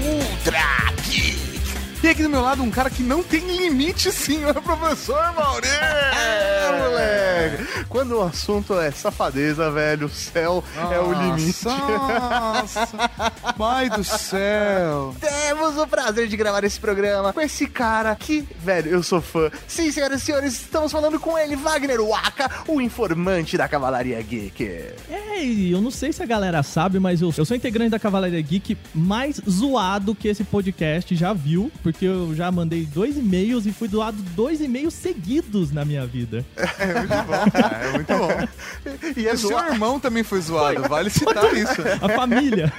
você E aqui do meu lado um cara que não tem limite, senhor professor Maurício. É, moleque. Quando o assunto é safadeza, velho, o céu é o limite. Nossa, pai do céu. Temos o prazer de gravar esse programa com esse cara que, velho, eu sou fã. Sim, senhoras e senhores, estamos falando com ele, Wagner Waka, o informante da Cavalaria Geek. É, eu não sei se a galera sabe, mas eu, eu sou integrante da Cavalaria Geek mais zoado que esse podcast já viu, porque eu já mandei dois e-mails e fui doado dois e-mails seguidos na minha vida. É muito bom, cara, é muito bom. E é o seu irmão também foi zoado, vale citar isso. A família.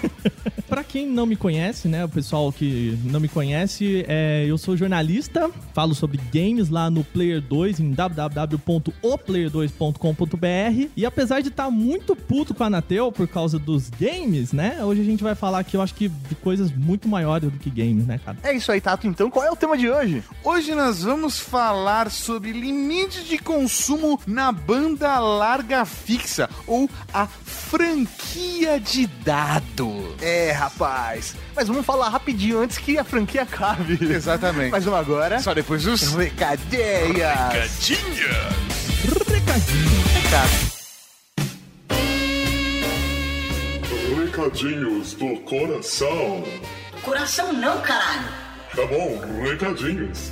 Pra quem não me conhece, né, o pessoal que não me conhece, é, eu sou jornalista, falo sobre games lá no Player 2 em www.oplayer2.com.br e apesar de estar muito puto com a Anatel por causa dos games, né, hoje a gente vai falar aqui, eu acho que de coisas muito maiores do que games, né, cara? É isso aí, Tato. Então, qual é o tema de hoje? Hoje nós vamos falar sobre limite de consumo na banda larga fixa ou a franquia de dados. É, rapaz. Mas vamos falar rapidinho antes que a franquia acabe. Exatamente. Mas vamos agora. Só depois dos Recadeias. Recadinho. Recado. Recadinhos do coração. Coração não, caralho. Tá bom, recadinhos.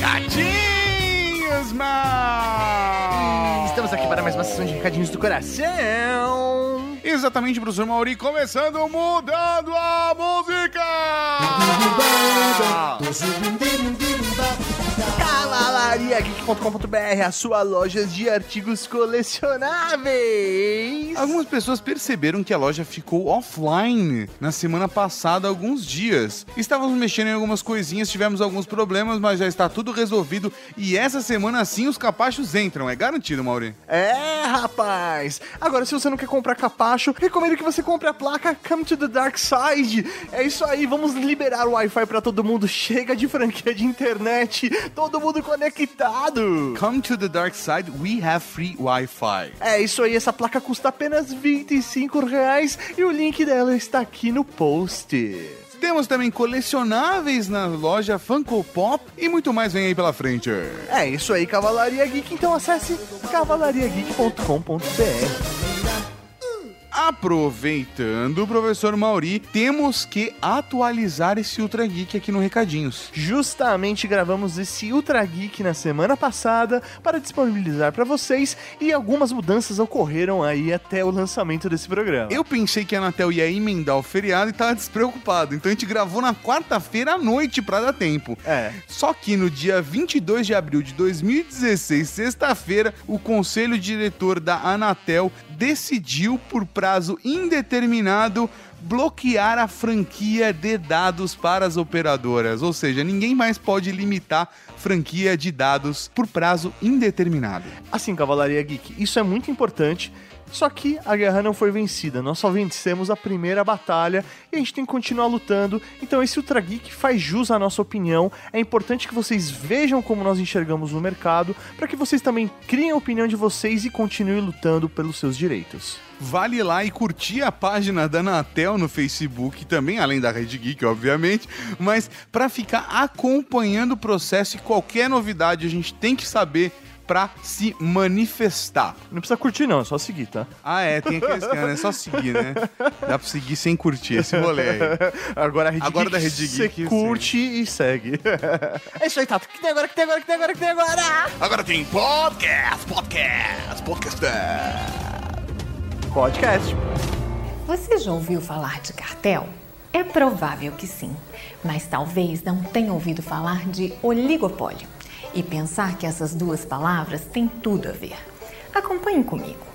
recadinhos, mal. Estamos aqui para mais uma sessão de recadinhos do coração. Exatamente, professor Mauri, começando mudando a música. Cavalariageek.com.br, a sua loja de artigos colecionáveis. Algumas pessoas perceberam que a loja ficou offline na semana passada alguns dias. Estávamos mexendo em algumas coisinhas, tivemos alguns problemas, mas já está tudo resolvido e essa semana sim os capachos entram, é garantido, Mauri. É, rapaz. Agora, se você não quer comprar capacho, recomendo que você compre a placa Come to the Dark Side. É isso aí, vamos liberar o Wi-Fi pra todo mundo. Chega de franquia de internet, todo mundo conectado. Come to the dark side, we have free Wi-Fi. É isso aí, essa placa custa apenas 25 reais e o link dela está aqui no post. Temos também colecionáveis na loja Funko Pop e muito mais vem aí pela frente. É isso aí, Cavalaria Geek. Então acesse cavalariageek.com.br. Aproveitando, professor Mauri, temos que atualizar esse Ultra Geek aqui no Recadinhos. Justamente gravamos esse Ultra Geek na semana passada para disponibilizar para vocês e algumas mudanças ocorreram aí até o lançamento desse programa. Eu pensei que a Anatel ia emendar o feriado e tava despreocupado, então a gente gravou na quarta-feira à noite pra dar tempo. É. Só que no dia 22 de abril de 2016, sexta-feira, o conselho diretor da Anatel decidiu, por prazo indeterminado, bloquear a franquia de dados para as operadoras. Ou seja, ninguém mais pode limitar franquia de dados por prazo indeterminado. Assim, Cavalaria Geek, isso é muito importante. Só que a guerra não foi vencida, nós só vencemos a primeira batalha e a gente tem que continuar lutando. Então esse Ultra Geek faz jus à nossa opinião. É importante que vocês vejam como nós enxergamos no mercado, para que vocês também criem a opinião de vocês e continuem lutando pelos seus direitos. Vale lá e curtir a página da Anatel no Facebook também, além da Rede Geek, obviamente, mas para ficar acompanhando o processo e qualquer novidade a gente tem que saber para se manifestar. Não precisa curtir não, é só seguir, tá? Ah, é, tem aqueles caras, é só seguir, né? Dá pra seguir sem curtir esse rolê aí. Agora a Rede Agora Geek, da Rede Geek, curte e segue. é isso aí, Tato. O que tem agora, o que tem agora, o que tem agora, o que tem agora? Agora tem podcast, podcast, podcast. Podcast. Você já ouviu falar de cartel? É provável que sim, mas talvez não tenha ouvido falar de oligopólio e pensar que essas duas palavras têm tudo a ver. Acompanhe comigo.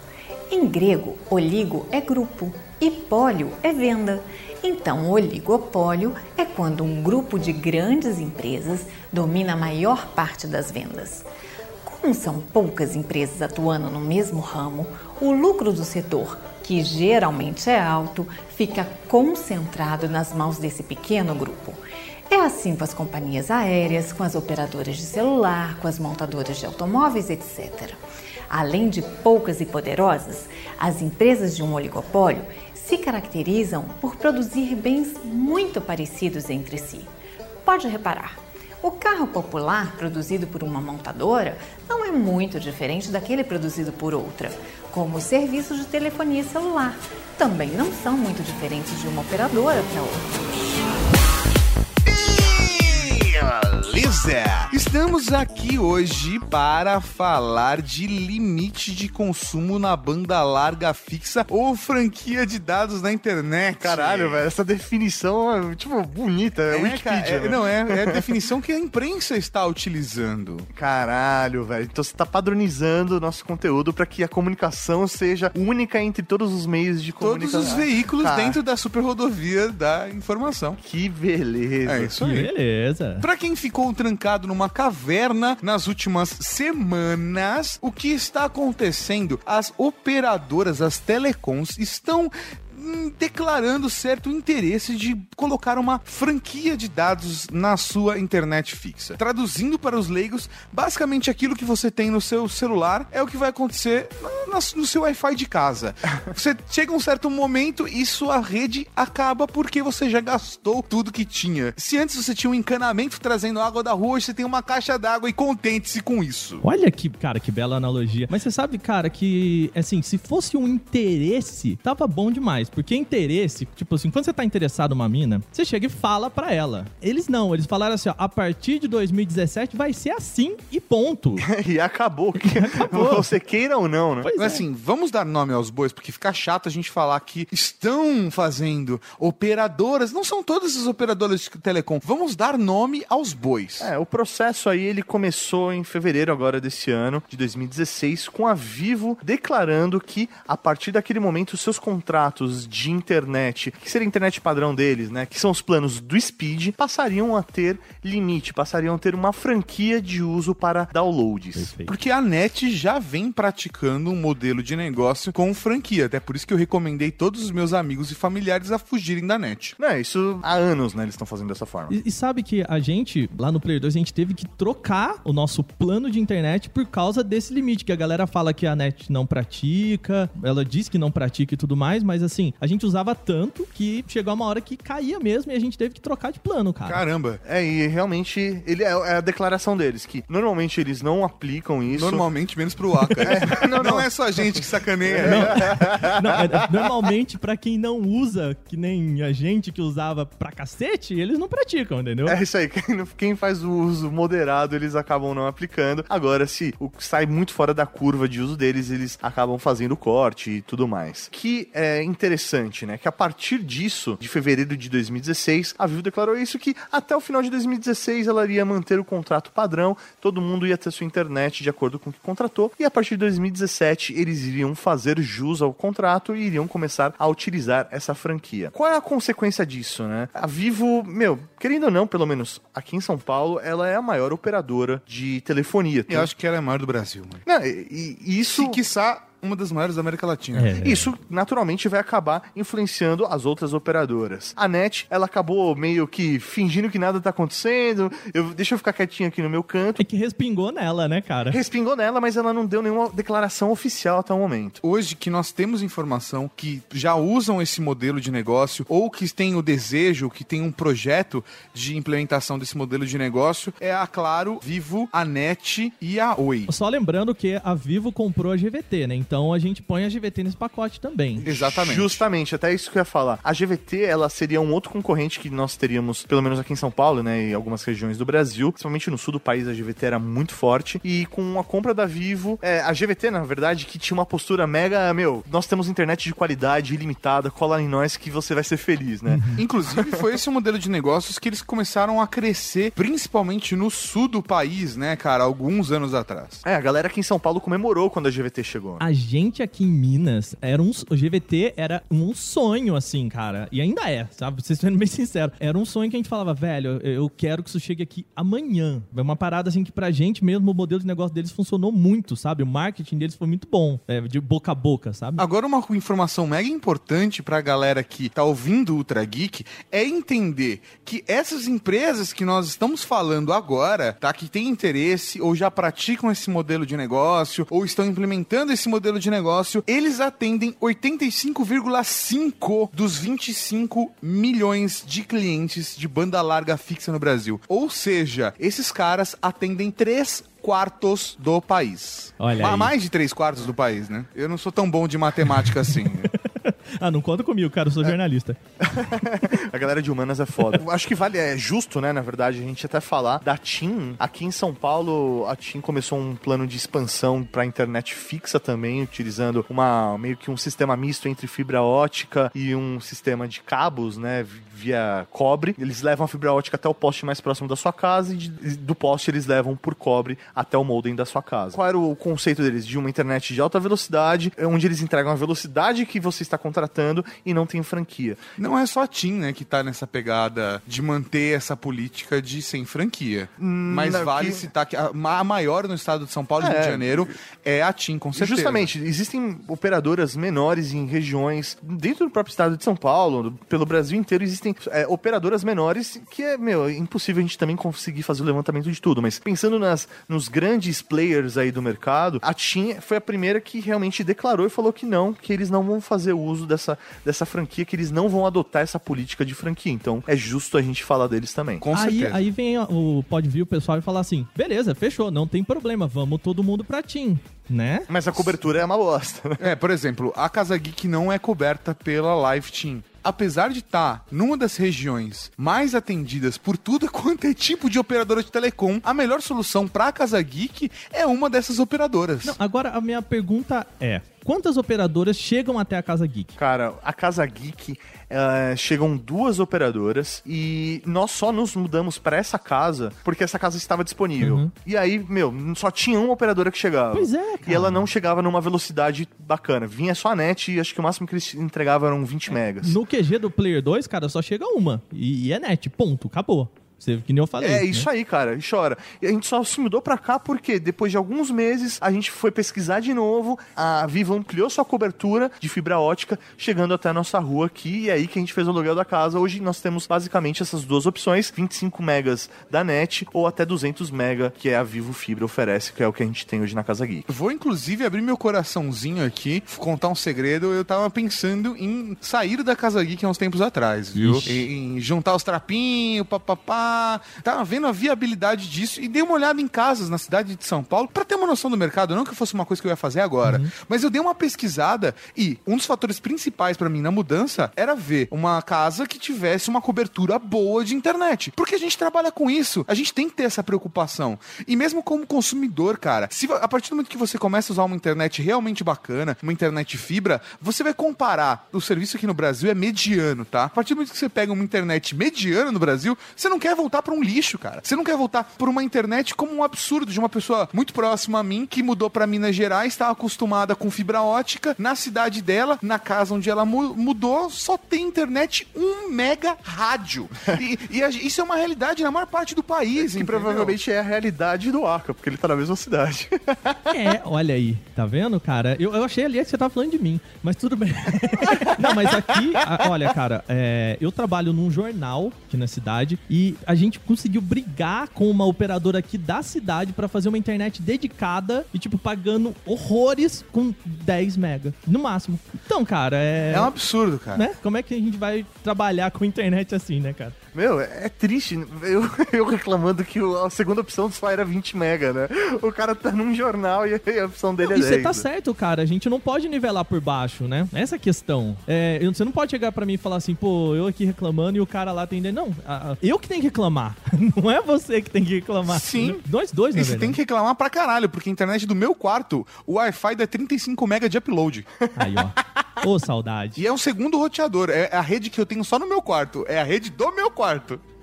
Em grego, oligo é grupo e pólio é venda. Então, oligopólio é quando um grupo de grandes empresas domina a maior parte das vendas. Como são poucas empresas atuando no mesmo ramo, o lucro do setor, que geralmente é alto, fica concentrado nas mãos desse pequeno grupo. É assim com as companhias aéreas, com as operadoras de celular, com as montadoras de automóveis, etc. Além de poucas e poderosas, as empresas de um oligopólio se caracterizam por produzir bens muito parecidos entre si. Pode reparar, o carro popular produzido por uma montadora não é muito diferente daquele produzido por outra, como os serviços de telefonia celular também não são muito diferentes de uma operadora para outra. Adiós. Beleza! Estamos aqui hoje para falar de limite de consumo na banda larga fixa ou franquia de dados na internet. Caralho, velho, essa definição é, tipo, bonita. É, É, Wikipedia. é- né? não, é, é a definição que a imprensa está utilizando. Caralho, velho. Então você tá padronizando o nosso conteúdo pra que a comunicação seja única entre todos os meios de Todos comunicação. os veículos dentro da super rodovia da informação. Que beleza. É isso aí. Beleza. Pra quem ficou trancado numa caverna nas últimas semanas, o que está acontecendo? As operadoras, as telecoms, estão declarando certo interesse de colocar uma franquia de dados na sua internet fixa. Traduzindo para os leigos, basicamente aquilo que você tem no seu celular é o que vai acontecer no seu Wi-Fi de casa. Você chega um certo momento e sua rede acaba porque você já gastou tudo que tinha. Se antes você tinha um encanamento trazendo água da rua, hoje você tem uma caixa d'água e contente-se com isso. Olha que, cara, que bela analogia. Mas você sabe, cara, que, assim, se fosse um interesse, tava bom demais. Porque interesse, tipo assim, quando você tá interessado numa mina, você chega e fala pra ela. Eles não, eles falaram assim, ó, a partir de 2017 vai ser assim e ponto. e acabou. Acabou. Você queira ou não, né? Pois Mas é. assim, vamos dar nome aos bois, porque fica chato a gente falar que estão fazendo operadoras, não são todas as operadoras de telecom. Vamos dar nome aos bois. É, o processo aí ele começou em fevereiro agora desse ano, de 2016, com a Vivo declarando que a partir daquele momento os seus contratos de internet, que seria a internet padrão deles, né, que são os planos do Speed, passariam a ter limite, passariam a ter uma franquia de uso para downloads. Perfeito. Porque a NET já vem praticando um modelo de negócio com franquia. Até por isso que eu recomendei todos os meus amigos e familiares a fugirem da NET. Não, isso há anos, né, eles estão fazendo dessa forma. E, e sabe que a gente, lá no Player 2, a gente teve que trocar o nosso plano de internet por causa desse limite, que a galera fala que a net não pratica, ela diz que não pratica e tudo mais, mas assim, a gente usava tanto que chegou uma hora que caía mesmo e a gente teve que trocar de plano, cara. Caramba. É, e realmente ele é, é a declaração deles, que normalmente eles não aplicam isso. Normalmente menos pro Aka. não, não é só a gente que sacaneia. Não, é- normalmente, pra quem não usa, que nem a gente que usava pra cacete, eles não praticam, entendeu? É isso aí, quem, não- quem faz o uso moderado, eles acabam não aplicando. Agora, se o que sai muito fora da curva de uso deles, eles acabam fazendo corte e tudo mais. Que é interessante, né? Que a partir disso, de fevereiro de 2016, a Vivo declarou isso que até o final de 2016 ela iria manter o contrato padrão, todo mundo ia ter sua internet de acordo com o que contratou, e a partir de 2017 eles iriam fazer jus ao contrato e iriam começar a utilizar essa franquia. Qual é a consequência disso, né? A Vivo, meu, querendo ou não, pelo menos aqui em São Paulo, ela é a maior operadora de telefonia. Eu acho que ela é a maior do Brasil, mano. Não, e, e isso. Se quiçá, uma das maiores da América Latina. É. Isso naturalmente vai acabar influenciando as outras operadoras. A NET, ela acabou meio que fingindo que nada tá acontecendo. Eu, deixa eu ficar quietinho aqui no meu canto. É que respingou nela, né, cara? Respingou nela, mas ela não deu nenhuma declaração oficial até o momento. Hoje que nós temos informação que já usam esse modelo de negócio ou que têm o desejo, que tem um projeto de implementação desse modelo de negócio, é a Claro, Vivo, a NET e a Oi. Só lembrando que a Vivo comprou a GVT, né? Então a gente põe a GVT nesse pacote também. Exatamente. Justamente, até isso que eu ia falar. A GVT, ela seria um outro concorrente que nós teríamos, pelo menos aqui em São Paulo, né, e algumas regiões do Brasil, principalmente no sul do país, a GVT era muito forte. E com a compra da Vivo, é, a GVT, na verdade, que tinha uma postura mega, meu, nós temos internet de qualidade ilimitada, cola em nós que você vai ser feliz, né? Inclusive, foi esse o modelo de negócios que eles começaram a crescer, principalmente no sul do país, né, cara, alguns anos atrás. É, a galera aqui em São Paulo comemorou quando a GVT chegou. A gente aqui em Minas era um. O GVT era um sonho, assim, cara. E ainda é, sabe? Vocês sendo bem sinceros. Era um sonho que a gente falava, velho, eu quero que isso chegue aqui amanhã. É uma parada assim que pra gente mesmo o modelo de negócio deles funcionou muito, sabe? O marketing deles foi muito bom. é, de boca a boca, sabe? Agora, uma informação mega importante pra galera que tá ouvindo o Ultra Geek é entender que essas empresas que nós estamos falando agora, tá? Que têm interesse ou já praticam esse modelo de negócio ou estão implementando esse modelo modelo de negócio, eles atendem 85,5 dos 25 milhões de clientes de banda larga fixa no Brasil. Ou seja, esses caras atendem 3 quartos do país. Olha aí. Mais de 3 quartos do país, né? Eu não sou tão bom de matemática assim. Ah, não conta comigo, cara, eu sou jornalista. A galera de humanas é foda. Acho que vale, é justo, né, na verdade, a gente até falar da TIM. Aqui em São Paulo, a TIM começou um plano de expansão pra internet fixa também, utilizando uma meio que um sistema misto entre fibra ótica e um sistema de cabos, né, via cobre. Eles levam a fibra ótica até o poste mais próximo da sua casa e de- do poste eles levam por cobre até o modem da sua casa. Qual era o conceito deles? De uma internet de alta velocidade, onde eles entregam a velocidade que você está contratando e não tem franquia. Não é só a TIM, né, que tá nessa pegada de manter essa política de sem franquia. Mas não, vale que- citar que a, a maior no estado de São Paulo e Rio É. de Janeiro é a TIM, com certeza. Justamente, existem operadoras menores em regiões dentro do próprio estado de São Paulo, pelo Brasil inteiro, existem é, operadoras menores que é, meu, é impossível a gente também conseguir fazer o levantamento de tudo. Mas pensando nas, nos grandes players aí do mercado, a TIM foi a primeira que realmente declarou e falou que não, que eles não vão fazer uso dessa, dessa franquia, que eles não vão adotar essa política de franquia. Então é justo a gente falar deles também. Com aí, certeza. aí vem o pode vir o pessoal e falar assim: beleza, fechou, não tem problema, vamos todo mundo pra TIM, né? Mas a cobertura é uma bosta. né? É, por exemplo, a Casa Geek não é coberta pela Live Team. Apesar de estar numa das regiões mais atendidas por tudo quanto é tipo de operadora de telecom, a melhor solução para a Casa Geek é uma dessas operadoras. Não, agora a minha pergunta é: quantas operadoras chegam até a Casa Geek? Cara, a Casa Geek eh, chegam duas operadoras e nós só nos mudamos pra essa casa porque essa casa estava disponível. E aí, meu, só tinha uma operadora que chegava. Pois é, cara. E ela não chegava numa velocidade bacana. Vinha só a net e acho que o máximo que eles entregavam eram 20 megas. No QG do Player 2, cara, só chega uma. E, e é net, ponto, acabou. Você, que nem eu falei. É né? isso aí, cara, e chora. E a gente só se mudou pra cá porque depois de alguns meses a gente foi pesquisar de novo, a Vivo ampliou sua cobertura de fibra ótica, chegando até a nossa rua aqui, e é aí que a gente fez o aluguel da casa. Hoje nós temos basicamente essas duas opções, 25 megas da NET ou até 200 mega que é a Vivo Fibra oferece, que é o que a gente tem hoje na Casa Geek. Vou inclusive abrir meu coraçãozinho aqui, contar um segredo. Eu tava pensando em sair da Casa Geek há uns tempos atrás, viu? Em, em juntar os trapinhos, papapá. Tava vendo a viabilidade disso e dei uma olhada em casas na cidade de São Paulo pra ter uma noção do mercado. Não que fosse uma coisa que eu ia fazer agora, mas eu dei uma pesquisada e um dos fatores principais pra mim na mudança era ver uma casa que tivesse uma cobertura boa de internet. Porque a gente trabalha com isso, a gente tem que ter essa preocupação. E mesmo como consumidor, cara, se a partir do momento que você começa a usar uma internet realmente bacana, uma internet fibra, você vai comparar. O serviço aqui no Brasil é mediano, tá? A partir do momento que você pega uma internet mediana no Brasil, você não quer voltar pra um lixo, cara. Você não quer voltar pra uma internet como um absurdo de uma pessoa muito próxima a mim que mudou pra Minas Gerais, estava acostumada com fibra ótica, na cidade dela, na casa onde ela mu- mudou, só tem internet 1 mega rádio. E, e a- isso é uma realidade na maior parte do país, Que entendeu? provavelmente é a realidade do Aka, porque ele tá na mesma cidade. É, olha aí, tá vendo, cara? Eu, eu achei ali que você tava falando de mim, mas tudo bem. Não, mas aqui, a- olha, cara, é, eu trabalho num jornal aqui na cidade e a gente conseguiu brigar com uma operadora aqui da cidade pra fazer uma internet dedicada e, tipo, pagando horrores com 10 mega, no máximo. Então, cara, é... É um absurdo, cara. né? Como é que a gente vai trabalhar com internet assim, né, cara? Meu, é triste. Eu, eu reclamando que a segunda opção só era 20 mega, né? O cara tá num jornal e a opção dele é E 10. você tá né? certo, cara. A gente não pode nivelar por baixo, né? Essa é a questão. É, você não pode chegar pra mim e falar assim, pô, eu aqui reclamando e o cara lá atendendo. Não, a- a- eu que tenho que reclamar. Não é você que tem que reclamar. Sim. Nós dois, E você tem que reclamar pra caralho, porque a internet do meu quarto, o Wi-Fi dá 35 mega de upload. Aí, ó. Ô, saudade. E é um segundo roteador. É a rede que eu tenho só no meu quarto. É a rede do meu quarto.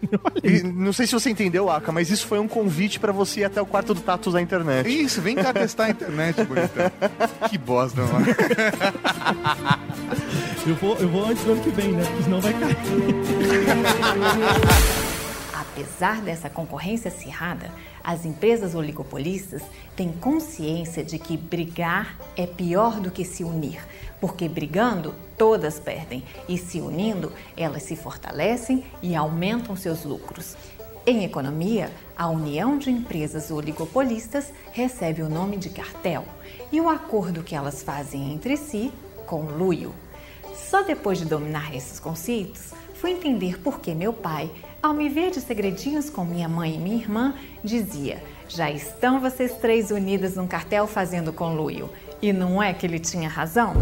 E não sei se você entendeu, Aka, mas isso foi um convite pra você ir até o quarto do Tato usar a internet. Isso, vem cá testar a internet, bonitão. Que bosta, mano. Eu vou, eu vou antes do ano que vem, né? Porque senão vai cair. Apesar dessa concorrência acirrada, as empresas oligopolistas têm consciência de que brigar é pior do que se unir, porque brigando todas perdem e se unindo elas se fortalecem e aumentam seus lucros. Em economia, a união de empresas oligopolistas recebe o nome de cartel e o acordo que elas fazem entre si, conluio. Só depois de dominar esses conceitos, fui entender por que meu pai, ao me ver de segredinhos com minha mãe e minha irmã, dizia: Já estão vocês três unidas num cartel fazendo conluio. E não é que ele tinha razão?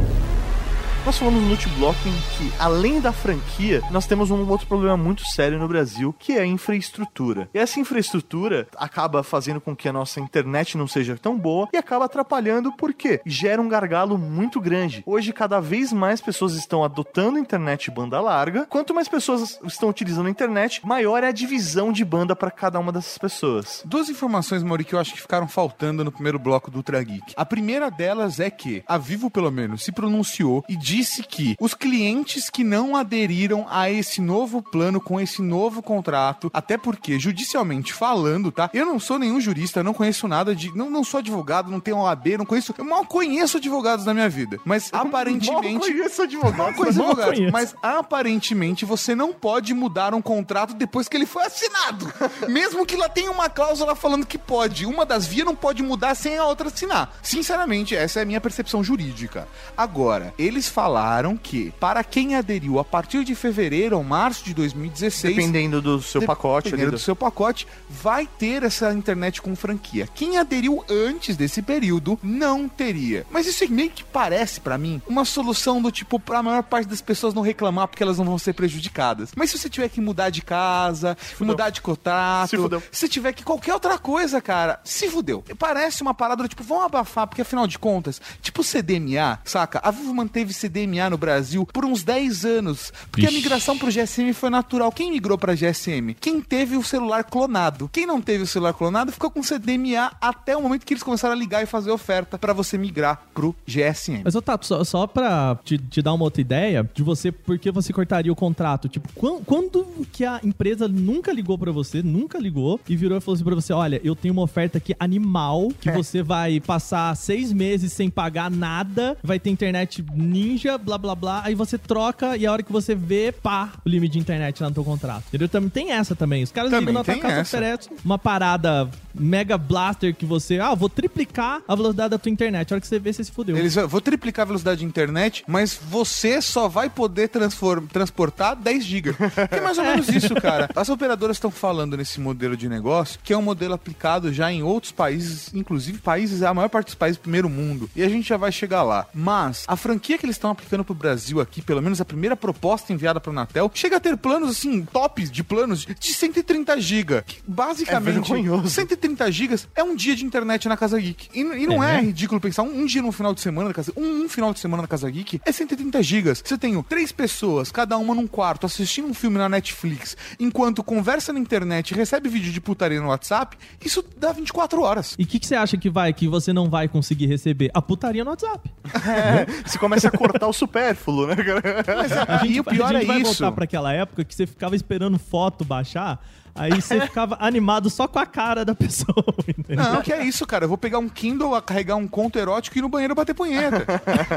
Nós falamos no Multiblock em que, além da franquia, nós temos um outro problema muito sério no Brasil, que é a infraestrutura. E essa infraestrutura acaba fazendo com que a nossa internet não seja tão boa e acaba atrapalhando porque gera um gargalo muito grande. Hoje, cada vez mais pessoas estão adotando internet banda larga. Quanto mais pessoas estão utilizando a internet, maior é a divisão de banda para cada uma dessas pessoas. Duas informações, Mauri, que eu acho que ficaram faltando no primeiro bloco do Ultra Geek. A primeira delas é que a Vivo, pelo menos, se pronunciou e disse que os clientes que não aderiram a esse novo plano com esse novo contrato, até porque, judicialmente falando, tá? Eu não sou nenhum jurista, não conheço nada de. Não, não sou advogado, não tenho OAB, não conheço. Eu mal conheço advogados na minha vida. Mas aparentemente. Mal conheço advogado. Mal conheço Mal advogados. conheço. Mas aparentemente você não pode mudar um contrato depois que ele foi assinado. Mesmo que lá tenha uma cláusula falando que pode. Uma das vias não pode mudar sem a outra assinar. Sinceramente, essa é a minha percepção jurídica. Agora, eles falaram que para quem aderiu a partir de fevereiro ou março de 2016. Dependendo do seu pacote. Dependendo do- do seu pacote, vai ter essa internet com franquia. Quem aderiu antes desse período não teria. Mas isso meio que parece pra mim uma solução do tipo pra maior parte das pessoas não reclamar porque elas não vão ser prejudicadas. Mas se você tiver que mudar de casa, mudar de contrato, Se fudeu. se tiver que qualquer outra coisa, cara, se fudeu. Parece uma parada do tipo, vamos abafar, porque afinal de contas, tipo CDMA, saca? A Vivo manteve CDMA no Brasil por uns 10 anos, porque a Ixi. migração pro GSM foi natural. Quem migrou pra GSM? Quem teve o celular clonado. Quem não teve o celular clonado ficou com CDMA até o momento que eles começaram a ligar e fazer oferta pra você migrar pro GSM. Mas, Tato, só, só pra te, te dar uma outra ideia de você, por que você cortaria o contrato? Tipo, quan- quando, que a empresa nunca ligou pra você, nunca ligou, e virou e falou assim pra você: olha, eu tenho uma oferta aqui animal, que você vai passar seis meses sem pagar nada, vai ter internet ninja, blá blá blá, aí você troca e a hora que você vê, pá, o limite de internet lá no teu contrato. Entendeu? Também tem essa também. Os caras ligam na tua casa essa. oferecem uma parada mega blaster que você, ah, vou triplicar a velocidade da tua internet. A hora que você vê, você se fudeu. Eles vão vou triplicar a velocidade de internet, mas você só vai poder transform- transportar 10 GB. É mais ou menos isso, cara. As operadoras estão falando nesse modelo de negócio, que é um modelo aplicado já em outros países, inclusive países, a maior parte dos países do primeiro mundo. E a gente já vai chegar lá. Mas a franquia que eles estão aplicando pro Brasil aqui, pelo menos a primeira proposta enviada pro Anatel, chega a ter planos assim, tops de planos de 130 GB. Que basicamente, É vergonhoso. 130 GB é um dia de internet na Casa Geek. E, e não É, é, né? ridículo pensar um, um dia no final de semana na casa, um, um final de semana na Casa Geek é 130 gigas. Você tem três pessoas, cada uma num quarto, assistindo um filme na Netflix, enquanto conversa na internet e recebe vídeo de putaria no WhatsApp, isso dá 24 horas. E o que, que você acha que vai, que você não vai conseguir receber? A putaria no WhatsApp. Você começa a cortar o supérfluo, né, cara? Mas gente, o pior a gente é vai isso. voltar pra aquela época que você ficava esperando foto baixar, aí você ficava animado só com a cara da pessoa, entendeu? Não, que é isso, cara. Eu vou pegar um Kindle, a carregar um conto erótico e ir no banheiro bater punheta.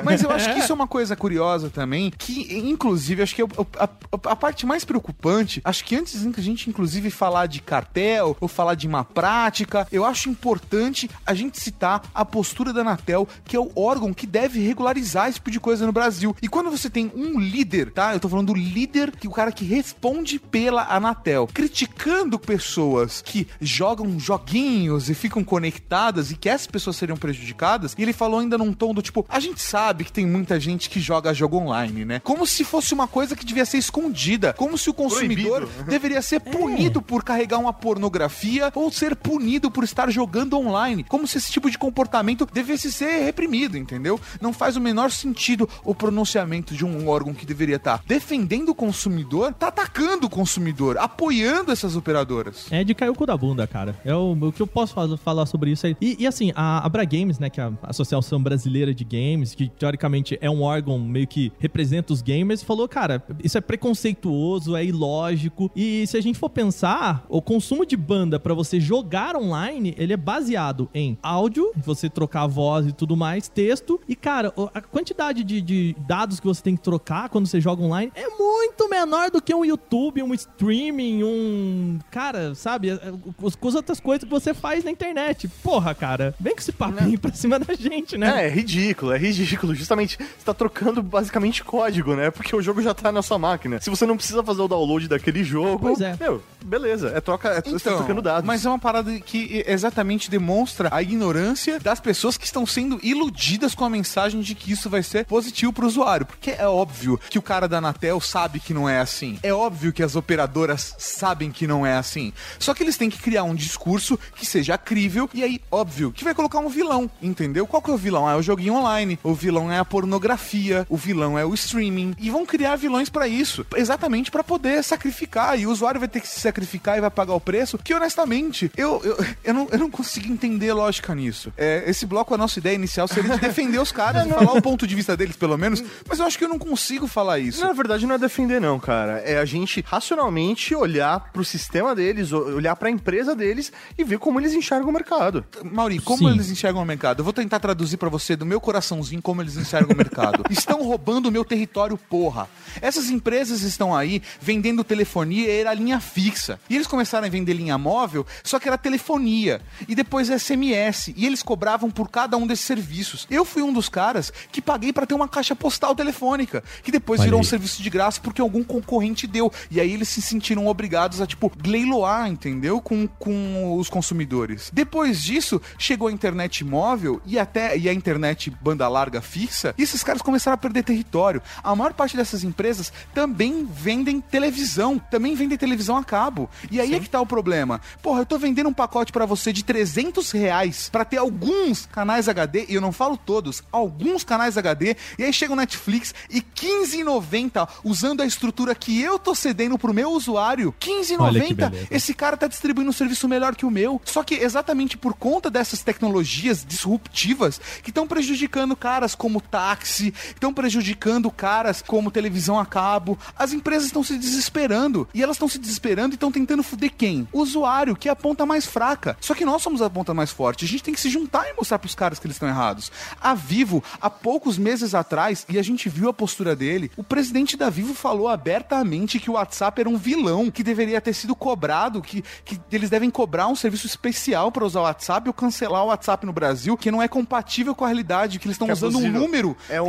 Mas eu acho que isso é uma coisa curiosa também, que, inclusive, acho que é o- a, a parte mais preocupante, acho que antes da gente, inclusive, falar de cartel ou falar de má prática, eu acho importante a gente citar a postura da Anatel, que é o órgão que deve regularizar esse tipo de coisa no Brasil. E quando você tem um líder, tá? Eu tô falando do líder, que o cara que responde pela Anatel, criticando pessoas que jogam joguinhos e ficam conectadas e que essas pessoas seriam prejudicadas, e ele falou ainda num tom do tipo, a gente sabe que tem muita gente que joga jogo online, né? Como se fosse uma coisa que devia ser escondida, como se o consumidor deveria ser punido por carregar uma pornografia ou ser punido por estar jogando online, como se esse tipo de comportamento devesse ser reprimido, entendeu? Não faz o menor sentido o pronunciamento de um órgão que deveria estar defendendo o consumidor, tá atacando o consumidor, apoiando essas operadoras. É de cair o cu da bunda, cara. É o, o que eu posso fal- falar sobre isso aí. E, e assim, a, a Bra Games, né, que é a Associação Brasileira de Games, que teoricamente é um órgão meio que representa os gamers, falou, cara, isso é preconceituoso, é ilógico. E se a gente for pensar, o consumo de banda pra você jogar online, ele é baseado em áudio, você trocar a voz e tudo mais, texto. E, cara, a quantidade de, de dados que você tem que trocar quando você joga online é muito menor do que um YouTube, um streaming, um. Cara, sabe? As, as outras coisas que você faz na internet. Porra, cara, vem com esse papinho pra cima da gente, né? É, é ridículo, é ridículo. Justamente, você tá trocando basicamente código, né? Porque o jogo já tá na sua máquina. Se você não precisa fazer o download daquele jogo, Pois é. meu, beleza, é troca, é, você tá trocando dados. Mas é uma parada que exatamente demonstra a ignorância das pessoas que estão sendo iludidas com a mensagem de que isso vai ser positivo pro usuário. Porque é óbvio que o cara da Anatel sabe que não é assim. É óbvio que as operadoras sabem que não é assim. Só que eles têm que criar um discurso que seja crível e aí, óbvio, que vai colocar um vilão, entendeu? Qual que é o vilão? Ah, é o joguinho online. O vilão é a pornografia. O vilão é o streaming. E vão criar vilões pra isso. Exatamente pra poder sacrificar. E o usuário vai ter que se sacrificar e vai pagar o preço. Que honestamente, eu, eu, eu, não, eu não consigo entender lógica nisso. É, esse bloco, a nossa ideia inicial seria de defender os caras e falar o ponto de vista deles, pelo menos. Mas eu acho que eu não consigo falar isso. Na verdade, não é defender, não, cara. É a gente racionalmente olhar pro sistema deles, o- olhar pra empresa deles e ver como eles enxergam o mercado. Mauri, como Sim. eles enxergam o mercado? Eu vou tentar traduzir pra você do meu coraçãozinho como eles enxergam o mercado. Estão roubando o meu território, porra. Essas empresas estão aí vendendo telefonia e era linha fixa. E eles começaram a vender linha móvel, só que era telefonia. E depois SMS. E eles cobravam por cada um desses serviços. Eu fui um dos caras que paguei pra ter uma caixa postal telefônica, que depois Olha virou um serviço de graça porque algum concorrente deu. E aí eles se sentiram obrigados a, tipo, leiloar, entendeu? Com, com os consumidores. Depois disso, chegou a internet móvel e até e a internet banda larga fixa, e esses caras começaram a perder território. A maior parte dessas empresas também vendem televisão, também vendem televisão a cabo. E aí é que tá o problema. Porra, eu tô vendendo um pacote pra você de 300 reais pra ter alguns canais HD, e eu não falo todos, alguns canais HD, e aí chega o Netflix e 15,90 usando a estrutura que eu tô cedendo pro meu usuário. Olha que 15,90 beleza. esse cara tá distribuindo um serviço melhor que o meu. Só que exatamente por conta dessas tecnologias disruptivas que estão prejudicando caras como táxi, estão prejudicando caras como televisão a cabo, as empresas estão se desesperando. E elas estão se desesperando e estão tentando fuder quem? O usuário, que é a ponta mais fraca. Só que nós somos a ponta mais forte. A gente tem que se juntar e mostrar pros caras que eles estão errados. A Vivo, há poucos meses atrás, e a gente viu a postura dele, o presidente da Vivo falou abertamente que o WhatsApp era um vilão, que deveria ter sido cobrado, que, que eles devem cobrar um serviço especial para usar o WhatsApp ou cancelar o WhatsApp no Brasil, que não é compatível com a realidade, que eles estão é usando um número. É que uma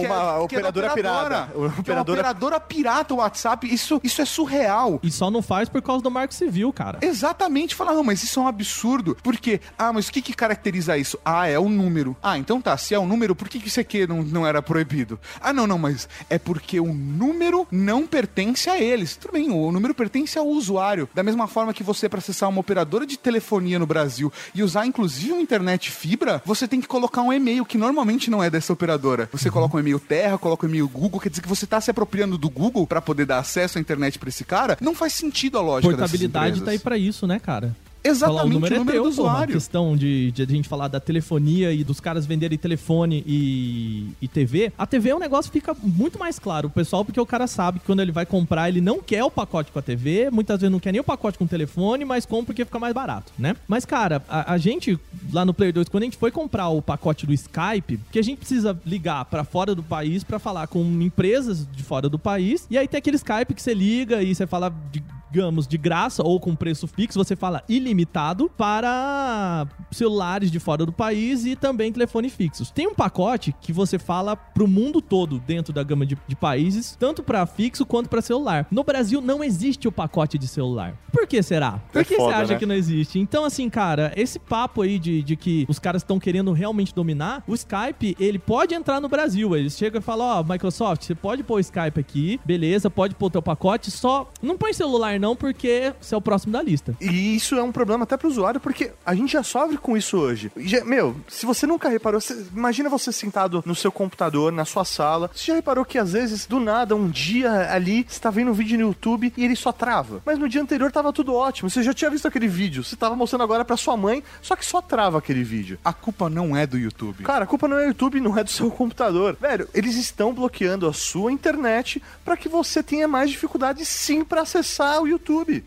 que da operadora pirata. Que é uma Operadora- operadora pirata o WhatsApp. Isso, isso é surreal. E só não faz por causa do Marco Civil, cara. Exatamente, falar, não, mas isso é um absurdo. Por quê? Ah, mas o que, que caracteriza isso? Ah, é o número. Ah, então tá, se é o número, por que, que isso aqui não, não era proibido? Ah, não, não, mas é porque o número não pertence a eles. Tudo bem, o número pertence ao usuário. Da mesma forma que você, para acessar uma operadora de telefonia no Brasil e usar inclusive uma internet fibra, você tem que colocar um e-mail que normalmente não é dessa operadora. Você coloca um e-mail Terra, coloca um e-mail Google, quer dizer que você tá se apropriando do Google para poder dar acesso à internet para esse cara? Não faz sentido a lógica Portabilidade tá aí pra isso, né, cara? Exatamente, Falar, o número, o número é teu, do porra. A usuário. questão de, de a gente falar da telefonia e dos caras venderem telefone e, e TV. A TV é um negócio que fica muito mais claro. O pessoal, porque o cara sabe que quando ele vai comprar, ele não quer o pacote com a TV, muitas vezes não quer nem o pacote com o telefone, mas compra porque fica mais barato, né? Mas, cara, a, a gente, lá no Player 2, quando a gente foi comprar o pacote do Skype, que a gente precisa ligar pra fora do país pra falar com empresas de fora do país, e aí tem aquele Skype que você liga e você fala de digamos, de graça ou com preço fixo, você fala ilimitado para celulares de fora do país e também telefones fixos. Tem um pacote que você fala pro mundo todo dentro da gama de, de países, tanto para fixo quanto para celular. No Brasil não existe o pacote de celular. Por que será? Por É que foda, você acha né? que não existe? Então, assim, cara, esse papo aí de, de que os caras estão querendo realmente dominar, o Skype, ele pode entrar no Brasil. Eles chegam e falam, ó, Microsoft, você pode pôr o Skype aqui, beleza, pode pôr o teu pacote, só não põe celular não, porque você é o próximo da lista. E isso é um problema até pro usuário, porque a gente já sofre com isso hoje. Já- meu, se você nunca reparou, você- imagina você sentado no seu computador, na sua sala. Você já reparou que às vezes, do nada, um dia ali, você tá vendo um vídeo no YouTube e ele só trava. Mas no dia anterior tava tudo ótimo. Você já tinha visto aquele vídeo. Você tava mostrando agora pra sua mãe, só que só trava aquele vídeo. A culpa não é do YouTube. Cara, a culpa não é do YouTube, não é do seu computador. Velho, eles estão bloqueando a sua internet pra que você tenha mais dificuldade sim pra acessar o YouTube.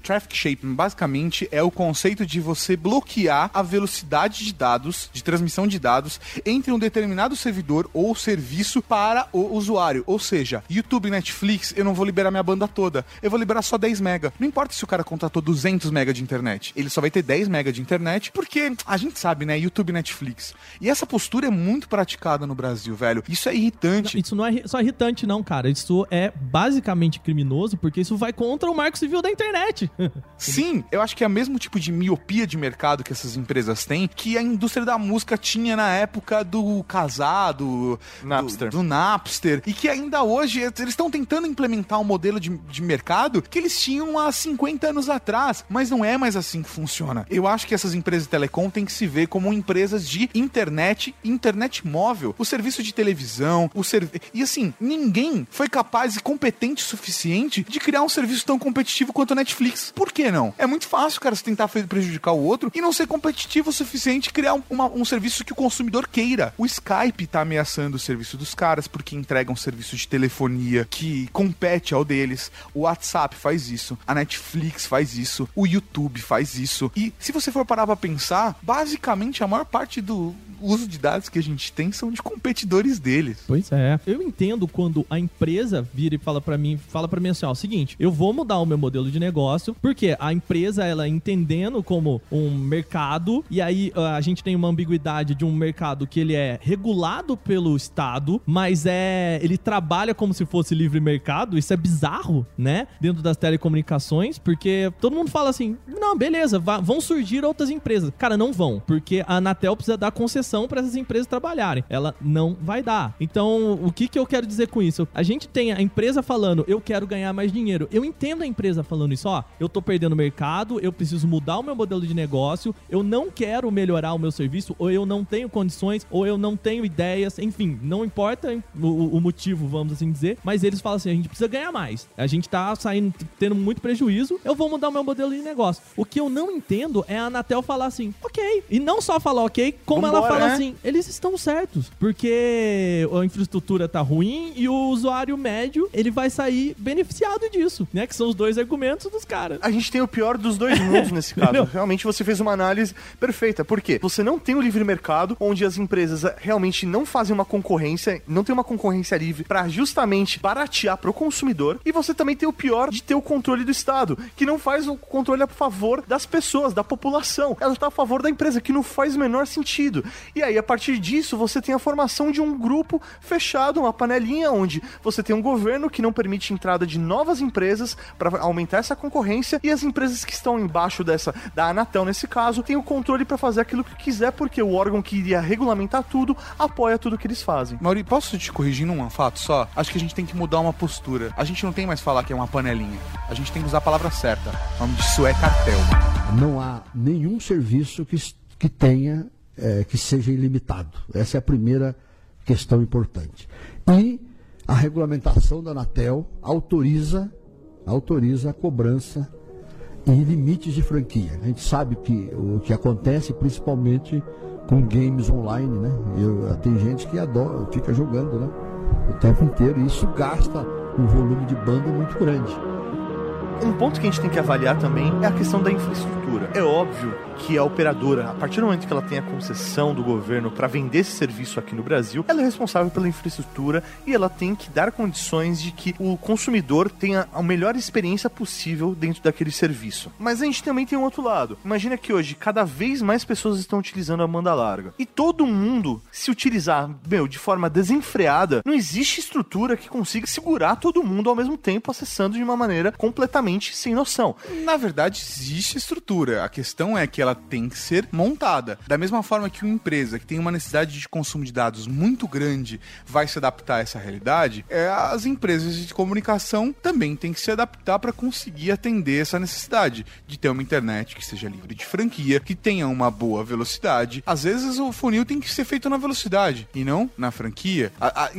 Traffic shaping basicamente é o conceito de você bloquear a velocidade de dados, de transmissão de dados, entre um determinado servidor ou serviço para o usuário. Ou seja, YouTube, Netflix, eu não vou liberar minha banda toda. Eu vou liberar só 10 mega. Não importa se o cara contratou 200 mega de internet. Ele só vai ter 10 mega de internet, porque a gente sabe, né? YouTube, Netflix. E essa postura é muito praticada no Brasil, velho. Isso é irritante. Isso não é só irritante, não, cara. Isso é basicamente criminoso, porque isso vai contra o marco civil da internet. Sim, eu acho que é o mesmo tipo de miopia de mercado que essas empresas têm que a indústria da música tinha na época do casado, Napster. Do, do Napster, e que ainda hoje eles estão tentando implementar um modelo de, de mercado que eles tinham há 50 anos atrás, mas não é mais assim que funciona. Eu acho que essas empresas de telecom têm que se ver como empresas de internet, internet móvel, o serviço de televisão, o serviço. E assim, ninguém foi capaz e competente o suficiente de criar um serviço tão competitivo quanto a Netflix. Por que não? É muito fácil, cara, você tentar prejudicar o outro e não ser competitivo o suficiente criar um, uma- um serviço que o consumidor queira. O Skype tá ameaçando o serviço dos caras porque entrega um serviço de telefonia que compete ao deles. O WhatsApp faz isso, a Netflix faz isso, o YouTube faz isso. E se você for parar pra pensar, basicamente a maior parte do uso de dados que a gente tem são de competidores deles. Pois é. Eu entendo quando a empresa vira e fala pra mim, fala para mim assim, ó, seguinte, eu vou mudar o meu modelo de negócio, porque a empresa ela entendendo como um mercado e aí ah, a gente tem uma ambiguidade de um mercado que ele é regulado pelo estado, mas é ele trabalha como se fosse livre mercado. Isso é bizarro, né? Dentro das telecomunicações, porque todo mundo fala assim: "Não, beleza, vão surgir outras empresas". Cara, não vão, porque a Anatel precisa dar concessão para essas empresas trabalharem. Ela não vai dar. Então, o que, que eu quero dizer com isso? A gente tem a empresa falando, eu quero ganhar mais dinheiro. Eu entendo a empresa falando isso, ó, eu tô perdendo mercado, eu preciso mudar o meu modelo de negócio, eu não quero melhorar o meu serviço, ou eu não tenho condições, ou eu não tenho ideias, enfim, não importa o, o motivo, vamos assim dizer, mas eles falam assim, a gente precisa ganhar mais. A gente tá saindo, tendo muito prejuízo, eu vou mudar o meu modelo de negócio. O que eu não entendo é a Anatel falar assim, ok. E não só falar ok, como ela Vambora, fala né? assim, eles estão certos. Porque a infraestrutura tá ruim e o usuário médio, ele vai sair beneficiado disso, né? Que são os dois argumentos dos caras. A gente tem o pior dos dois mundos nesse caso. Realmente você fez uma análise perfeita. Por quê? Você não tem o livre mercado, onde as empresas eh, realmente não fazem uma concorrência, não tem uma concorrência livre para justamente baratear pro consumidor. E você também tem o pior de ter o controle do Estado, que não faz o controle a favor das pessoas, da população. Ela tá a favor da empresa, que não faz o menor sentido. E aí, a partir disso, você tem a formação de um grupo fechado, uma panelinha, onde você tem um governo que não permite entrada de novas empresas para aumentar essa concorrência e as empresas que estão embaixo dessa, da Anatel nesse caso, têm o controle para fazer aquilo que quiser, porque o órgão que iria regulamentar tudo apoia tudo que eles fazem. Mauri, posso te corrigir num fato só? Acho que a gente tem que mudar uma postura. A gente não tem mais falar que é uma panelinha. A gente tem que usar a palavra certa. O nome disso é cartel. não há nenhum serviço que, que tenha, eh, que seja ilimitado. Essa é a primeira questão importante. E a regulamentação da Anatel autoriza, autoriza a cobrança em limites de franquia. A gente sabe que o que acontece principalmente com games online, né? Eu, tem gente que adora, fica jogando, né? O tempo inteiro. E isso gasta um volume de banda muito grande. Um ponto que a gente tem que avaliar também é a questão da infraestrutura. É óbvio que a operadora, a partir do momento que ela tem a concessão do governo para vender esse serviço aqui no Brasil, ela é responsável pela infraestrutura e ela tem que dar condições de que o consumidor tenha a melhor experiência possível dentro daquele serviço. Mas a gente também tem um outro lado. Imagina que hoje cada vez mais pessoas estão utilizando a banda larga. E todo mundo se utilizar, meu, de forma desenfreada, não existe estrutura que consiga segurar todo mundo ao mesmo tempo acessando de uma maneira completamente sem noção. Na verdade, existe estrutura. A questão é que ela tem que ser montada. Da mesma forma que uma empresa que tem uma necessidade de consumo de dados muito grande vai se adaptar a essa realidade, é, as empresas de comunicação também têm que se adaptar para conseguir atender essa necessidade de ter uma internet que seja livre de franquia, que tenha uma boa velocidade. Às vezes o funil tem que ser feito na velocidade e não na franquia. A- a-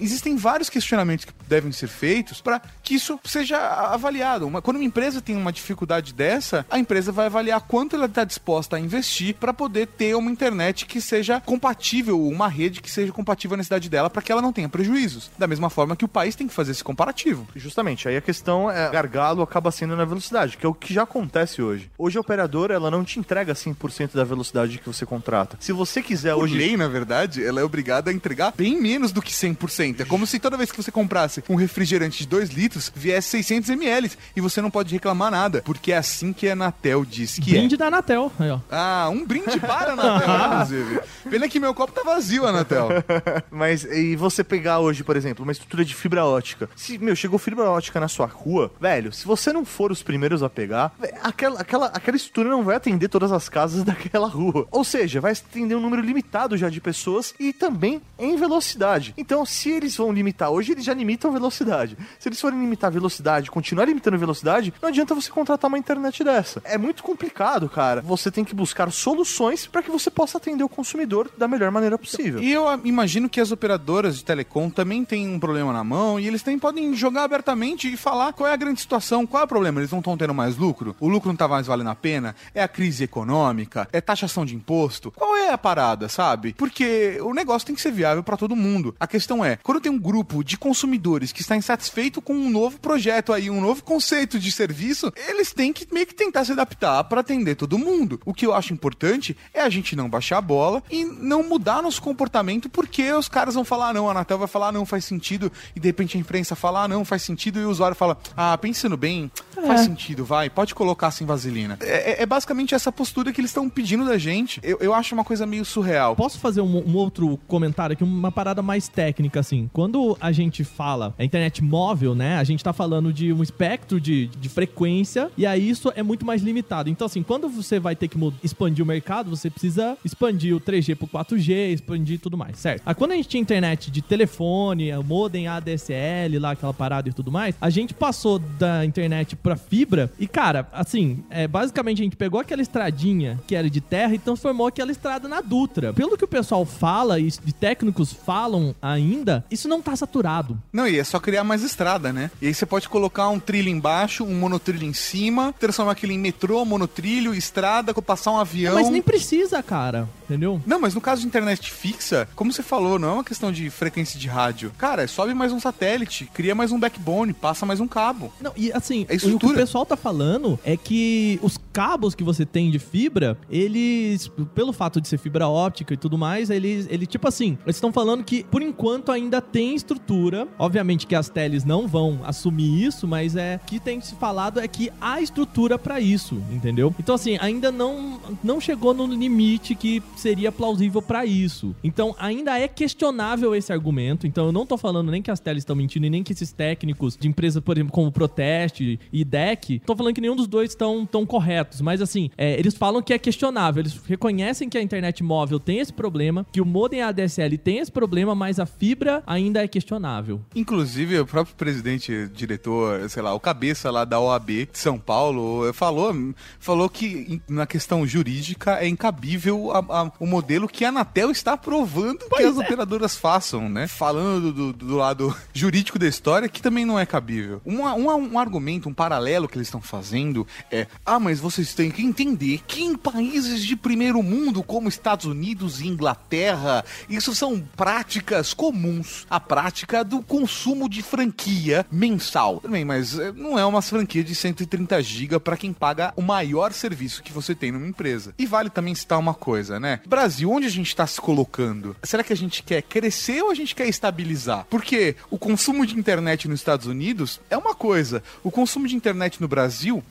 existem vários questionamentos que devem ser feitos para que isso seja avaliado. Uma- quando uma empresa tem uma dificuldade dessa, a empresa vai avaliar quanto ela está disposta a investir para poder ter uma internet que seja compatível, uma rede que seja compatível à necessidade dela, para que ela não tenha prejuízos. Da mesma forma que o país tem que fazer esse comparativo. Justamente, aí a questão é gargalo acaba sendo na velocidade, que é o que já acontece hoje. Hoje a operadora, ela não te entrega 100% da velocidade que você contrata. Se você quiser Por hoje... lei, na verdade, ela é obrigada a entregar bem menos do que 100%. É como se toda vez que você comprasse um refrigerante de 2 litros, viesse 600 ml e você não pode reclamar nada, porque é assim que a Anatel diz que Brinde é. da Anatel. Aí, ó. Ah, um brinde para a Anatel, inclusive. Pena que meu copo tá vazio, Anatel. Mas e você pegar hoje, por exemplo, uma estrutura de fibra ótica. Se, meu, chegou fibra ótica na sua rua, velho, se você não for os primeiros a pegar, aquela, aquela, aquela estrutura não vai atender todas as casas daquela rua. Ou seja, vai atender um número limitado já de pessoas e também em velocidade. Então, se eles vão limitar, hoje eles já limitam velocidade. Se eles forem limitar velocidade, continuar limitando velocidade, não adianta você contratar uma internet dessa. É muito complicado, cara. Você tem que buscar soluções para que você possa atender o consumidor da melhor maneira possível. E eu imagino que as operadoras de telecom também têm um problema na mão e eles também podem jogar abertamente e falar qual é a grande situação, qual é o problema. Eles não estão tendo mais lucro? O lucro não tá mais valendo a pena? É a crise econômica? É taxação de imposto? Qual é a parada, sabe? Porque o negócio tem que ser viável para todo mundo. A questão é, quando tem um grupo de consumidores que está insatisfeito com um novo projeto aí, um novo conceito de serviço, eles têm que meio que tentar se adaptar para atender todo mundo. O que eu acho importante é a gente não baixar a bola e não mudar nosso comportamento porque os caras vão falar, "Ah, não, a Anatel vai falar, "Ah, não, faz sentido, e de repente a imprensa fala, "Ah, não, faz sentido, e o usuário fala, ah, pensando bem, faz sentido, vai, pode colocar sem vaselina. É, é- é basicamente essa postura que eles estão pedindo da gente. Eu, eu acho uma coisa meio surreal. Posso fazer um, um outro comentário aqui, uma parada mais técnica, assim. Quando a gente fala a internet móvel, né? A gente tá falando de um espectro de, de frequência, e aí isso é muito mais limitado. Então, assim, quando você vai ter que expandir o mercado, você precisa expandir o 3G pro 4G, expandir tudo mais, certo? Aí quando a gente tinha internet de telefone, o modem ADSL, lá, aquela parada e tudo mais, a gente passou da internet pra fibra, e cara, assim, é, basicamente a gente pegou aquela estradinha que era de terra e transformou aquela estrada na Dutra. Pelo que o pessoal fala e de técnicos falam ainda, isso não tá saturado. Não, e é só criar mais estrada, né? E aí você pode colocar um trilho embaixo, um monotrilho em cima, transformar aquilo em metrô, monotrilho, estrada, passar um avião. Mas nem precisa, cara, entendeu? Não, mas no caso de internet fixa, como você falou, não é uma questão de frequência de rádio. Cara, sobe mais um satélite, cria mais um backbone, passa mais um cabo. Não, e assim, É o que o pessoal tá falando é que os cabos que você tem de fibra, eles, pelo fato de ser fibra óptica e tudo mais, eles, ele tipo assim, eles estão falando que por enquanto ainda tem estrutura. Obviamente que as teles não vão assumir isso, mas é que tem se falado é que há estrutura pra isso, entendeu? Então assim, ainda não não chegou no limite que seria plausível pra isso. Então ainda é questionável esse argumento. Então eu não tô falando nem que as teles estão mentindo e nem que esses técnicos de empresas, por exemplo, como Proteste e DEC, tô falando que nenhum dos dois estão tão corretos, mas assim, é, eles falam que é questionável, eles reconhecem que a internet móvel tem esse problema, que o modem ADSL tem esse problema, mas a fibra ainda é questionável. Inclusive, o próprio presidente, diretor, sei lá, o cabeça lá da OAB de São Paulo falou, falou que na questão jurídica é incabível a- a- o modelo que a Anatel está aprovando que as operadoras façam, né? Falando do, do- do lado jurídico da história, que também não é cabível. Um, um, um argumento, um paralelo que eles estão fazendo é: ah, mas vocês têm que entender que em países de primeiro mundo, como Estados Unidos e Inglaterra, isso são práticas comuns. A prática do consumo de franquia mensal. Bem, mas eh, não é uma franquia de 130 GB para quem paga o maior serviço que você tem numa empresa. E vale também citar uma coisa, né? Brasil, onde a gente está se colocando? Será que a gente quer crescer ou a gente quer estabilizar? Porque o consumo de internet nos Estados Unidos é uma coisa, o consumo de internet no Brasil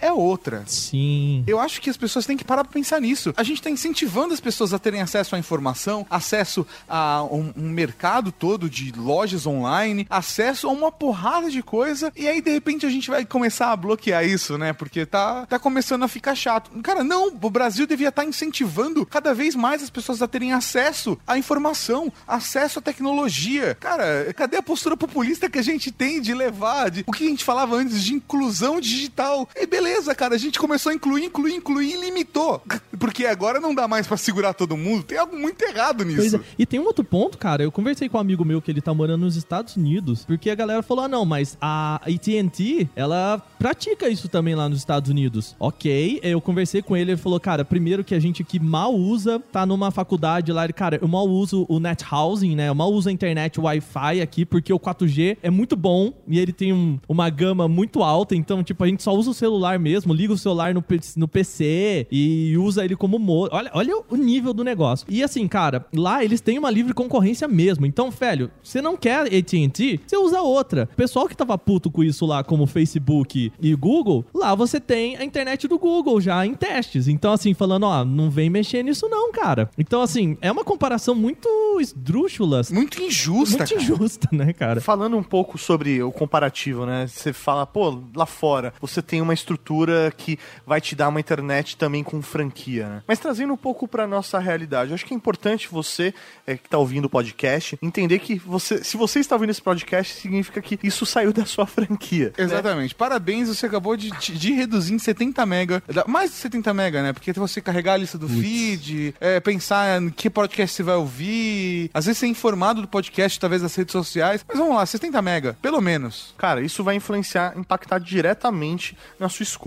é outra. Sim. Eu acho que as pessoas têm que parar pra pensar nisso. A gente está incentivando as pessoas a terem acesso à informação, acesso a um, um mercado todo de lojas online, acesso a uma porrada de coisa, e aí de repente a gente vai começar a bloquear isso, né? Porque tá, tá começando a ficar chato. Cara, não, o Brasil devia estar incentivando cada vez mais as pessoas a terem acesso à informação, acesso à tecnologia. Cara, cadê a postura populista que a gente tem de levar, de o que a gente falava antes de inclusão digital? E beleza, cara, a gente começou a incluir, incluir, incluir e limitou. Porque agora não dá mais pra segurar todo mundo. Tem algo muito errado nisso. É. E tem um outro ponto, cara. Eu conversei com um amigo meu que ele tá morando nos Estados Unidos, porque a galera falou: ah, não, mas a AT&T, ela pratica isso também lá nos Estados Unidos. Ok, eu conversei com ele, ele falou, cara, primeiro que a gente aqui mal usa, tá numa faculdade lá, ele, cara, eu mal uso o net housing, né? Eu mal uso a internet Wi-Fi aqui, porque o 4G é muito bom e ele tem um- uma gama muito alta, então, tipo, a gente só usa o celular mesmo, liga o celular no, no PC e usa ele como mo... Olha, olha o nível do negócio. E assim, cara, lá eles têm uma livre concorrência mesmo. Então, velho, você não quer AT&T, você usa outra. O pessoal que tava puto com isso lá, como Facebook e Google, lá você tem a internet do Google já em testes. Então, assim, falando, ó, não vem mexer nisso não, cara. Então, assim, é uma comparação muito esdrúxula. Muito injusta, Muito cara. injusta, né, cara? Falando um pouco sobre o comparativo, né? Você fala, pô, lá fora você tem uma estrutura que vai te dar uma internet também com franquia, né? Mas trazendo um pouco pra nossa realidade, acho que é importante você é, que tá ouvindo o podcast entender que você, se você está ouvindo esse podcast, significa que isso saiu da sua franquia. né? Exatamente. Parabéns, você acabou de, de reduzir em 70 mega. Mais de 70 mega, né? Porque você carregar a lista do feed, é, pensar em que podcast você vai ouvir, às vezes ser informado do podcast, talvez das redes sociais. Mas vamos lá, 70 mega, pelo menos. Cara, isso vai influenciar, impactar diretamente na sua escolha.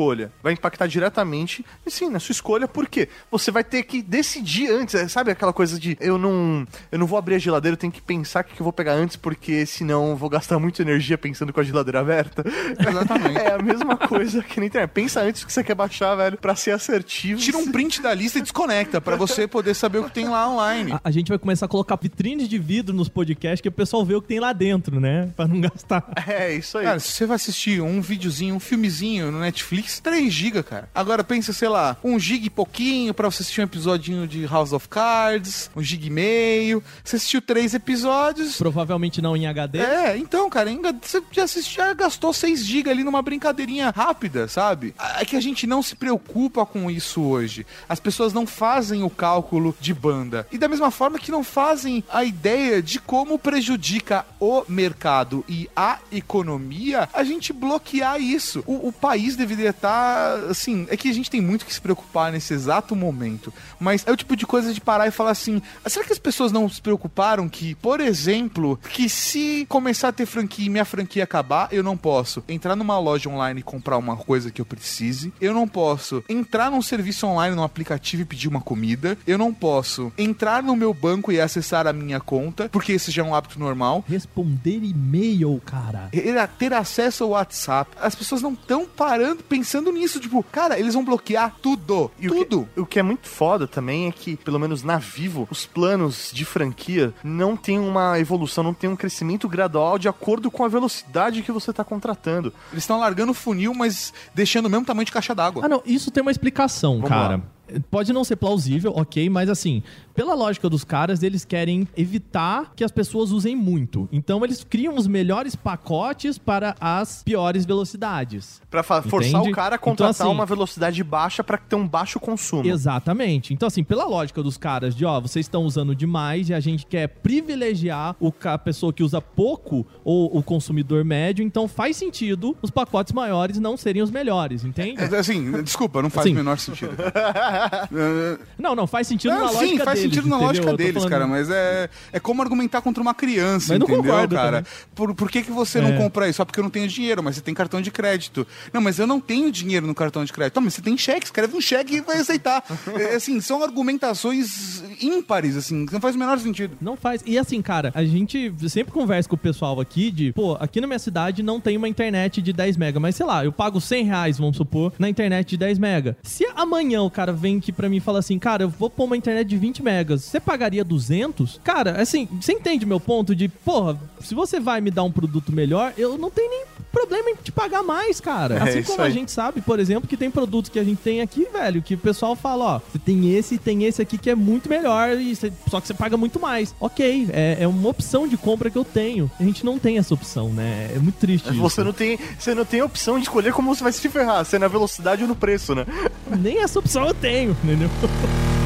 Vai impactar diretamente, e sim, na sua escolha, porque você vai ter que decidir antes, é, sabe aquela coisa de eu não, eu não vou abrir a geladeira, eu tenho que pensar o que eu vou pegar antes, porque senão eu vou gastar muita energia pensando com a geladeira aberta. Exatamente. É a mesma coisa que na internet. Pensa antes o que você quer baixar, velho, pra ser assertivo. Tira um print da lista e desconecta pra você poder saber o que tem lá online. A, a gente vai começar a colocar vitrines de vidro nos podcasts que o pessoal vê o que tem lá dentro, né? Pra não gastar. É, isso aí. Cara, se você vai assistir um videozinho, um filmezinho no Netflix, 3 GB, cara. Agora pensa, sei lá, 1 GB e pouquinho pra você assistir um episodinho de House of Cards, 1 GB e meio. Você assistiu três episódios. Provavelmente não em HD. É, então, cara, ainda você já, assistiu, já gastou 6 GB ali numa brincadeirinha rápida, sabe? É que a gente não se preocupa com isso hoje. As pessoas não fazem o cálculo de banda. E da mesma forma que não fazem a ideia de como prejudica o mercado e a economia, a gente bloquear isso. O, o país deveria estar, assim, é que a gente tem muito que se preocupar nesse exato momento. Mas é o tipo de coisa de parar e falar assim: "Ah, será que as pessoas não se preocuparam que, por exemplo, que se começar a ter franquia e minha franquia acabar, eu não posso entrar numa loja online e comprar uma coisa que eu precise, eu não posso entrar num serviço online, num aplicativo e pedir uma comida, eu não posso entrar no meu banco e acessar a minha conta, porque esse já é um hábito normal. Responder e-mail, cara. Ter- Ter acesso ao WhatsApp. As pessoas não estão parando, pensando nisso. Tipo, cara, eles vão bloquear tudo. E o tudo. que, o que é muito foda também é que, pelo menos na Vivo, os planos de franquia não tem uma evolução, não tem um crescimento gradual de acordo com a velocidade que você tá contratando. Eles estão largando o funil, mas deixando o mesmo tamanho de caixa d'água. Ah, não, isso tem uma explicação, Vamos cara. lá. Pode não ser plausível, ok, mas assim, pela lógica dos caras, eles querem evitar que as pessoas usem muito. Então eles criam os melhores pacotes para as piores velocidades. Pra fa- forçar o cara a Então, contratar assim- uma velocidade baixa pra ter um baixo consumo. Exatamente. Então, assim, pela lógica dos caras de, ó, vocês estão usando demais e a gente quer privilegiar o, a pessoa que usa pouco ou o consumidor médio, então faz sentido os pacotes maiores não serem os melhores, entende? É, Assim, desculpa, não faz Assim. o menor sentido. É, Não, não, faz sentido não, na lógica sim, faz deles, sentido na lógica deles, cara, mas é, é como argumentar contra uma criança, entendeu, concordo cara? também. Por, por que, que você É. não compra isso? Só porque eu não tenho dinheiro, mas você tem cartão de crédito. Não, mas eu não tenho dinheiro no cartão de crédito. Não, mas você tem cheque, escreve um cheque e vai aceitar. É, assim, são argumentações ímpares, assim, não faz o menor sentido. Não faz. E assim, cara, a gente sempre conversa com o pessoal aqui de, pô, aqui na minha cidade não tem uma internet de 10 mega, mas sei lá, eu pago 100 reais, vamos supor, na internet de 10 mega. Se amanhã o cara vem aqui pra mim e fala assim, cara, eu vou pôr uma internet de 20 megas, você pagaria 200? Cara, assim, você entende meu ponto de, porra, se você vai me dar um produto melhor, eu não tenho nem problema em te pagar mais, cara. É assim isso como a aí. gente sabe, por exemplo, que tem produtos que a gente tem aqui, velho, que o pessoal fala, ó, você tem esse e tem esse aqui que é muito melhor, e você- só que você paga muito mais. Ok, é, é uma opção de compra que eu tenho. A gente não tem essa opção, né? É muito triste isso. Você não, tem, você não tem a opção de escolher como você vai se ferrar, se é na velocidade ou no preço, né? Nem essa opção eu tenho, entendeu?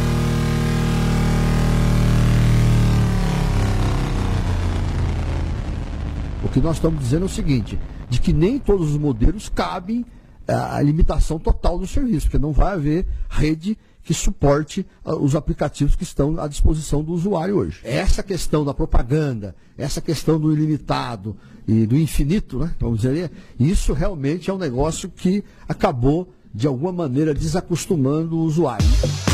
que nós estamos dizendo é o seguinte, de que nem todos os modelos cabem a limitação total do serviço, porque não vai haver rede que suporte ah, os aplicativos que estão à disposição do usuário hoje. Essa questão da propaganda, essa questão do ilimitado e do infinito, né, vamos dizer, isso realmente é um negócio que acabou de alguma maneira desacostumando o usuário.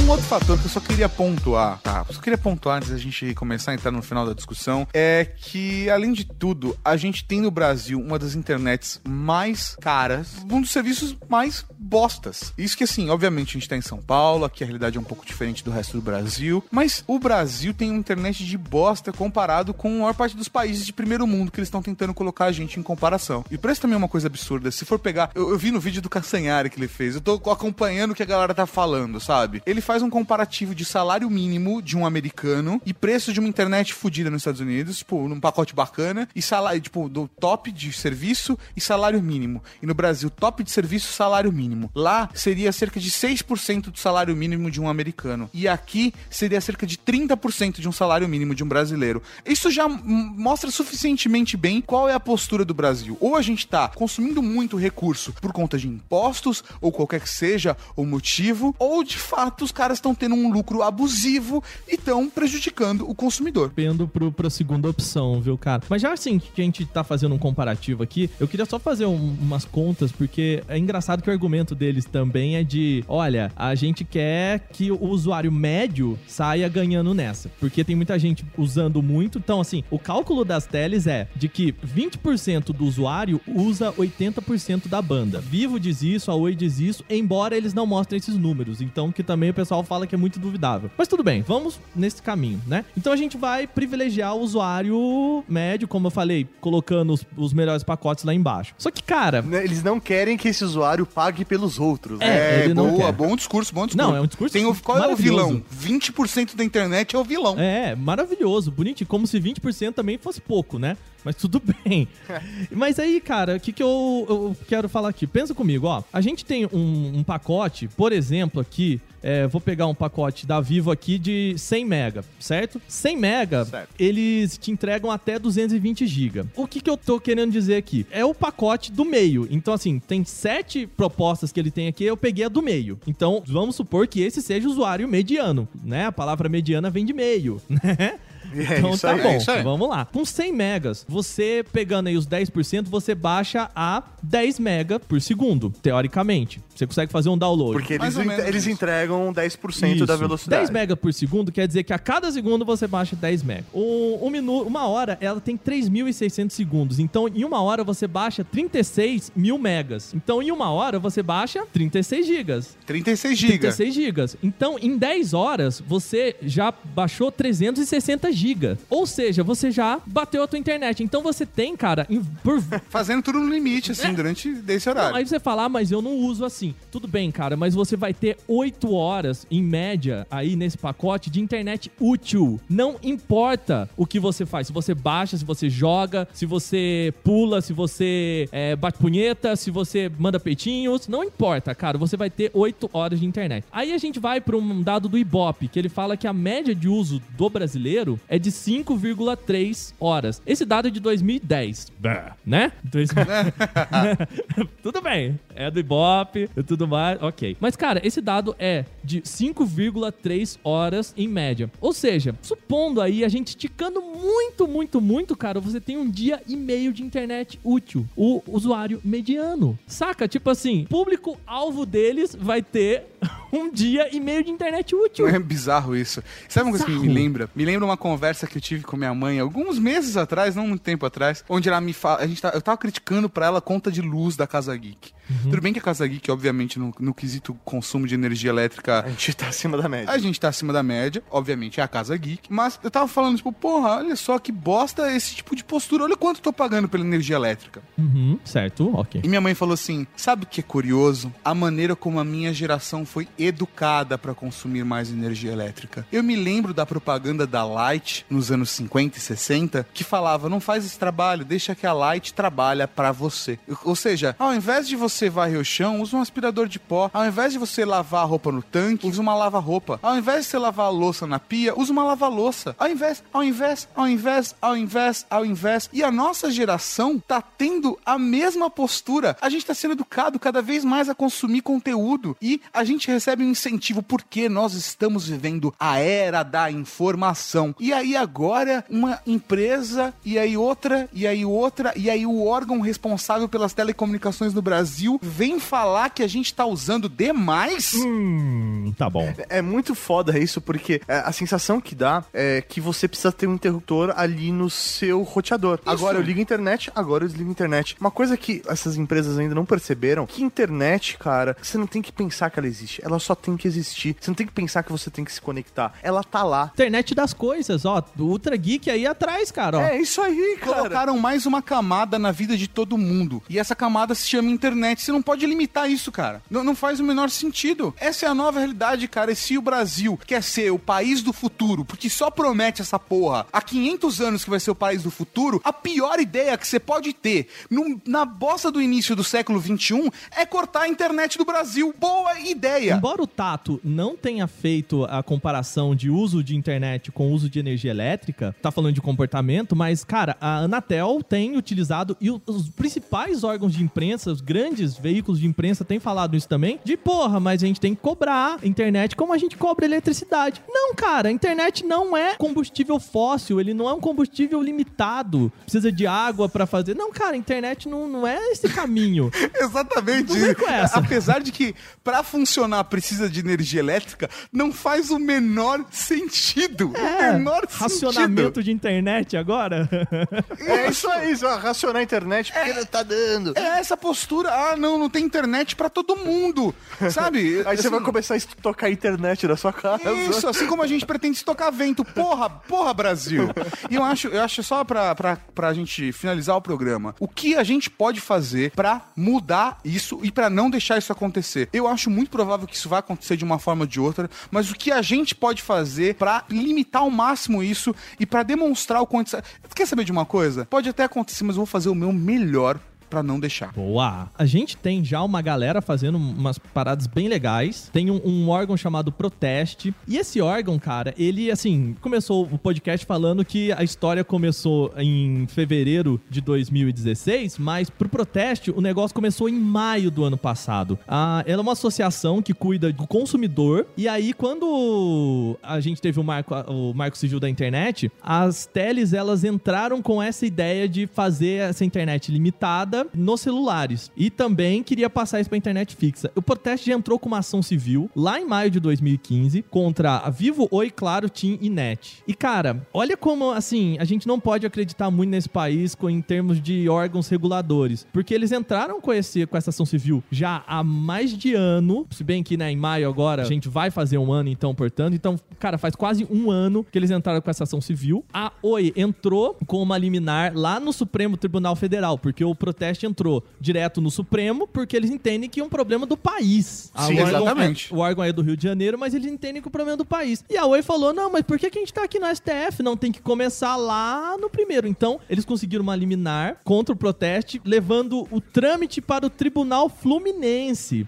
Um outro fator que eu só queria pontuar, tá? Só queria pontuar antes da gente começar a entrar no final da discussão, é que, além de tudo, a gente tem no Brasil uma das internets mais caras, um dos serviços mais bostas. Isso que, assim, obviamente a gente tá em São Paulo, aqui a realidade é um pouco diferente do resto do Brasil, mas o Brasil tem uma internet de bosta comparado com a maior parte dos países de primeiro mundo que eles estão tentando colocar a gente em comparação. E o preço também é uma coisa absurda. Se for pegar, eu, eu vi no vídeo do Castanhari que ele fez, eu tô acompanhando o que a galera tá falando, sabe? Ele faz um comparativo de salário mínimo de um americano e preço de uma internet fodida nos Estados Unidos, tipo, num pacote bacana, e salário, tipo, do top de serviço e salário mínimo. E no Brasil, top de serviço, salário mínimo. Lá seria cerca de 6% do salário mínimo de um americano. E aqui seria cerca de 30% de um salário mínimo de um brasileiro. Isso já mostra suficientemente bem qual é a postura do Brasil. Ou a gente tá consumindo muito recurso por conta de impostos, ou qualquer que seja o motivo, ou de fato os caras estão tendo um lucro abusivo e estão prejudicando o consumidor. pendo pro, pra segunda opção, viu, cara? Mas já assim que a gente tá fazendo um comparativo aqui, eu queria só fazer um- umas contas, porque é engraçado que o argumento deles também é de: olha, a gente quer que o usuário médio saia ganhando nessa. Porque tem muita gente usando muito. Então, assim, o cálculo das teles é de que 20% do usuário usa 80% da banda. Vivo diz isso, a Oi diz isso, embora eles não mostrem esses números. Então, que também o pessoal fala que é muito duvidável. Mas tudo bem, vamos nesse caminho, né? Então a gente vai privilegiar o usuário médio, como eu falei, colocando os, os melhores pacotes lá embaixo. Só que, cara, Né, Eles não querem que esse usuário pague pelos outros. né? É, ele não boa, quer. bom discurso, bom discurso. Não, é um discurso Tem o, qual é o vilão? 20% da internet é o vilão. É, maravilhoso, bonitinho. Como se 20% também fosse pouco, né? Mas tudo bem. Mas aí, cara, o que, que eu, eu quero falar aqui? Pensa comigo, ó. A gente tem um, um pacote, por exemplo, aqui. é, vou pegar um pacote da Vivo aqui de 100 mega, certo? 100 mega, Certo. eles te entregam até 220 GB. O que, que eu tô querendo dizer aqui? É o pacote do meio. Então, assim, tem sete propostas que ele tem aqui, eu peguei a do meio. Então, vamos supor que esse seja o usuário mediano, né? A palavra mediana vem de meio, né? É então isso tá aí. bom, É isso aí. vamos lá. Com 100 megas, você pegando aí os 10%, você baixa a 10 mega por segundo, teoricamente. Você consegue fazer um download. Porque eles, menos eles entregam 10% da Isso. velocidade. 10 mega por segundo quer dizer que a cada segundo você baixa 10 mega. Um, um minuto, uma hora, ela tem 3.600 segundos. Então, em uma hora, você baixa 36 mil megas. Então, em uma hora, você baixa 36 gigas. 36 GB. 36 gigas. Então, em 10 horas, você já baixou 360 gigas. Ou seja, você já bateu a tua internet. Então, você tem, cara, em- por Fazendo tudo no limite, assim, durante desse não, horário. aí você fala, ah, mas eu não uso assim. Tudo bem, cara, mas você vai ter 8 horas, em média, aí nesse pacote de internet útil. Não importa o que você faz. Se você baixa, se você joga, se você pula, se você é, bate punheta, se você manda peitinhos. Não importa, cara. Você vai ter 8 horas de internet. Aí a gente vai para um dado do Ibope, que ele fala que a média de uso do brasileiro é de 5,3 horas. Esse dado é de 2010. Né? 2000. tudo bem. É do Ibope e tudo mais. Ok. Mas, cara, esse dado é de 5,3 horas em média. Ou seja, supondo aí a gente esticando muito, muito, muito, cara, você tem um dia e meio de internet útil. O usuário mediano. Saca? Tipo assim, público-alvo deles vai ter um dia e meio de internet útil. É bizarro isso. Sabe uma coisa que me lembra? Me lembra uma conversa que eu tive com minha mãe alguns meses atrás, não muito tempo atrás, onde ela me fala. A gente tá, eu tava criticando pra ela a conta de luz da Casa Geek. Uhum. Tudo bem que a Casa Geek, obviamente, no, no quesito consumo de energia elétrica, A gente tá acima da média. a gente tá acima da média, obviamente é a Casa Geek, mas eu tava falando, tipo, porra, olha só que bosta esse tipo de postura, olha quanto eu tô pagando pela energia elétrica. Uhum, certo, ok. E minha mãe falou assim: sabe o que é curioso? A maneira como a minha geração foi educada para consumir mais energia elétrica. Eu me lembro da propaganda da Light nos anos 50 e 60 que falava: não faz esse trabalho, deixa que a Light trabalha para você. Ou seja, ao invés de você varrer o chão, usa um aspirador de pó. Ao invés de você lavar a roupa no tanque, usa uma lava-roupa. Ao invés de você lavar a louça na pia, usa uma lava-louça. Ao invés, ao invés, ao invés, ao invés, ao invés. E a nossa geração tá tendo a mesma postura. A gente tá sendo educado cada vez mais a consumir conteúdo e a gente recebe um incentivo porque nós estamos vivendo a era da informação. E aí agora uma empresa e aí outra e aí outra e aí o órgão responsável pelas telecomunicações no Brasil vem falar que a gente tá usando demais? Hum, tá bom. É muito foda isso, porque é, a sensação que dá é que você precisa ter um interruptor ali no seu roteador. Agora eu ligo a internet, agora eu desligo a internet. Uma coisa que essas empresas ainda não perceberam, que internet, cara, você não tem que pensar que ela existe. Ela só tem que existir. Você não tem que pensar que você tem que se conectar. Ela tá lá. Internet das coisas, ó. Do Ultra Geek aí atrás, cara, ó. É isso aí, cara. Colocaram mais uma camada na vida de todo mundo. E essa camada se chama internet. Você não pode limitar isso, cara. Não, não faz o menor sentido. Essa é a nova realidade, cara. E se o Brasil quer ser o país do futuro, porque só promete essa porra há 500 anos que vai ser o país do futuro, a pior ideia que você pode ter no- na bosta do início do século 21 é cortar a internet do Brasil. Boa ideia. Embora o Tato não tenha feito a comparação de uso de internet com uso de energia elétrica, tá falando de comportamento, mas, cara, a Anatel tem utilizado, e os principais órgãos de imprensa, os grandes veículos de imprensa têm falado isso também, de porra, mas a gente tem que cobrar a internet como a gente cobra eletricidade. Não, cara, a internet não é combustível fóssil, ele não é um combustível limitado, precisa de água pra fazer. Não, cara, a internet não, não é esse caminho. Exatamente. Não vem com essa. Apesar de que pra funcionar precisa de energia elétrica, não faz o menor sentido. o menor É, Racionamento de internet agora? É isso aí, racionar a internet porque não tá dando. É essa postura. Ah, não, não tem internet pra todo mundo. Sabe? Aí você vai Assim, começar a tocar a internet na sua casa. Isso, assim como a gente pretende estocar vento. Porra, porra, Brasil. E eu acho, eu acho só pra, pra, pra gente finalizar o programa, o que a gente pode fazer pra mudar isso e pra não deixar isso acontecer? Eu acho muito provável que isso vai acontecer de uma forma ou de outra, mas o que a gente pode fazer pra limitar ao máximo isso e pra demonstrar o quanto. Quer saber de uma coisa? Pode até acontecer, mas eu vou fazer o meu melhor pra não deixar. Boa! A gente tem já uma galera fazendo umas paradas bem legais. Tem um, um órgão chamado Proteste. E esse órgão, cara, ele, assim, começou o podcast falando que a história começou em fevereiro de 2016, mas pro Proteste o negócio começou em maio do ano passado. Ah, ela é uma associação que cuida do consumidor. E aí, quando a gente teve o marco, o marco sigil da internet, as teles elas entraram com essa ideia de fazer essa internet limitada nos celulares. E também queria passar isso pra internet fixa. O Proteste já entrou com uma ação civil lá em maio de 2015 contra a Vivo, Oi, Claro, TIM e NET. E cara, olha como assim, a gente não pode acreditar muito nesse país em termos de órgãos reguladores, porque eles entraram com esse com essa ação civil já há mais de ano, se bem que né, em maio agora a gente vai fazer um ano então, portanto, então, cara, faz quase um ano que eles entraram com essa ação civil. A Oi entrou com uma liminar lá no Supremo Tribunal Federal, porque o protesto entrou direto no Supremo, porque eles entendem que é um problema do país. A- Sim, o órgão exatamente. é- o órgão é do Rio de Janeiro, mas eles entendem que o problema é do país. E a Oi falou: não, mas por que, que a gente tá aqui no STF? Não, tem que começar lá no primeiro. Então, eles conseguiram uma liminar contra o protesto, levando o trâmite para o Tribunal Fluminense.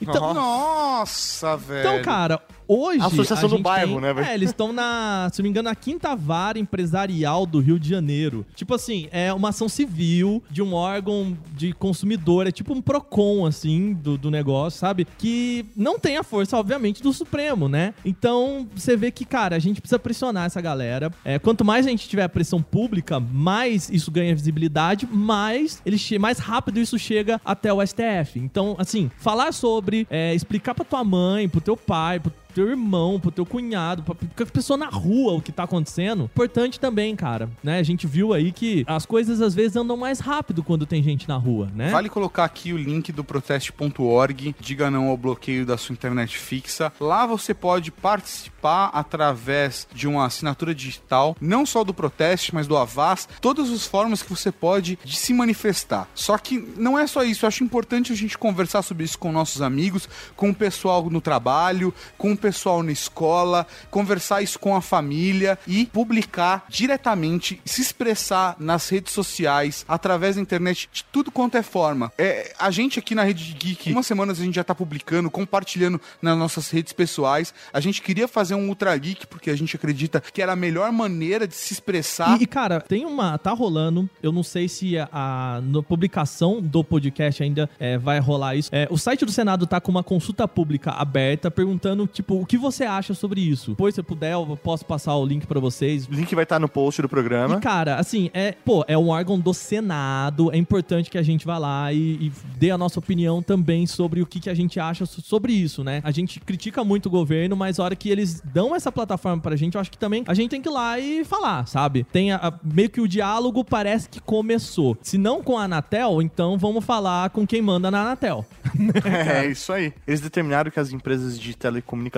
Então, Nossa, velho. então, cara, hoje. A associação do gente bairro, tem- né, velho? É, eles estão na, se não me engano, na quinta vara empresarial do Rio de Janeiro. Tipo assim, é uma ação civil de um órgão de consumidor, é tipo um PROCON, assim, do, do negócio, sabe? Que não tem a força, obviamente, do Supremo, né? Então, você vê que, cara, a gente precisa pressionar essa galera. É, quanto mais a gente tiver pressão pública, mais isso ganha visibilidade, mais, ele mais rápido isso chega até o STF. Então, assim, falar sobre, é, explicar pra tua mãe, pro teu pai, pro teu irmão, pro teu cunhado, pra, pra pessoa na rua o que tá acontecendo. Importante também, cara, né? A gente viu aí que as coisas às vezes andam mais rápido quando tem gente na rua, né? Vale colocar aqui o link do proteste.org, diga não ao bloqueio da sua internet fixa. Lá você pode participar através de uma assinatura digital, não só do proteste, mas do Avaz, todas as formas que você pode de se manifestar. Só que não é só isso, eu acho importante a gente conversar sobre isso com nossos amigos, com o pessoal no trabalho, com o pessoal na escola, conversar isso com a família e publicar diretamente, se expressar nas redes sociais, através da internet, de tudo quanto é forma. É, a gente aqui na Rede Geek, umas semanas a gente já tá publicando, compartilhando nas nossas redes pessoais. A gente queria fazer um Ultra Geek porque a gente acredita que era a melhor maneira de se expressar. E, e, cara, tem uma. Tá rolando. Eu não sei se a, a publicação do podcast ainda é, vai rolar isso. É, o site do Senado tá com uma consulta pública aberta perguntando, tipo, o que você acha sobre isso. Depois, se eu puder, eu posso passar o link para vocês. O link vai estar no post do programa. E, cara, assim, é, pô, é um órgão do Senado. É importante que a gente vá lá e, e dê a nossa opinião também sobre o que, que a gente acha sobre isso, né? A gente critica muito o governo, mas a hora que eles dão essa plataforma pra gente, eu acho que também a gente tem que ir lá e falar, sabe? Tem a, a, meio que o diálogo parece que começou. Se não com a Anatel, então vamos falar com quem manda na Anatel. é isso aí. Eles determinaram que as empresas de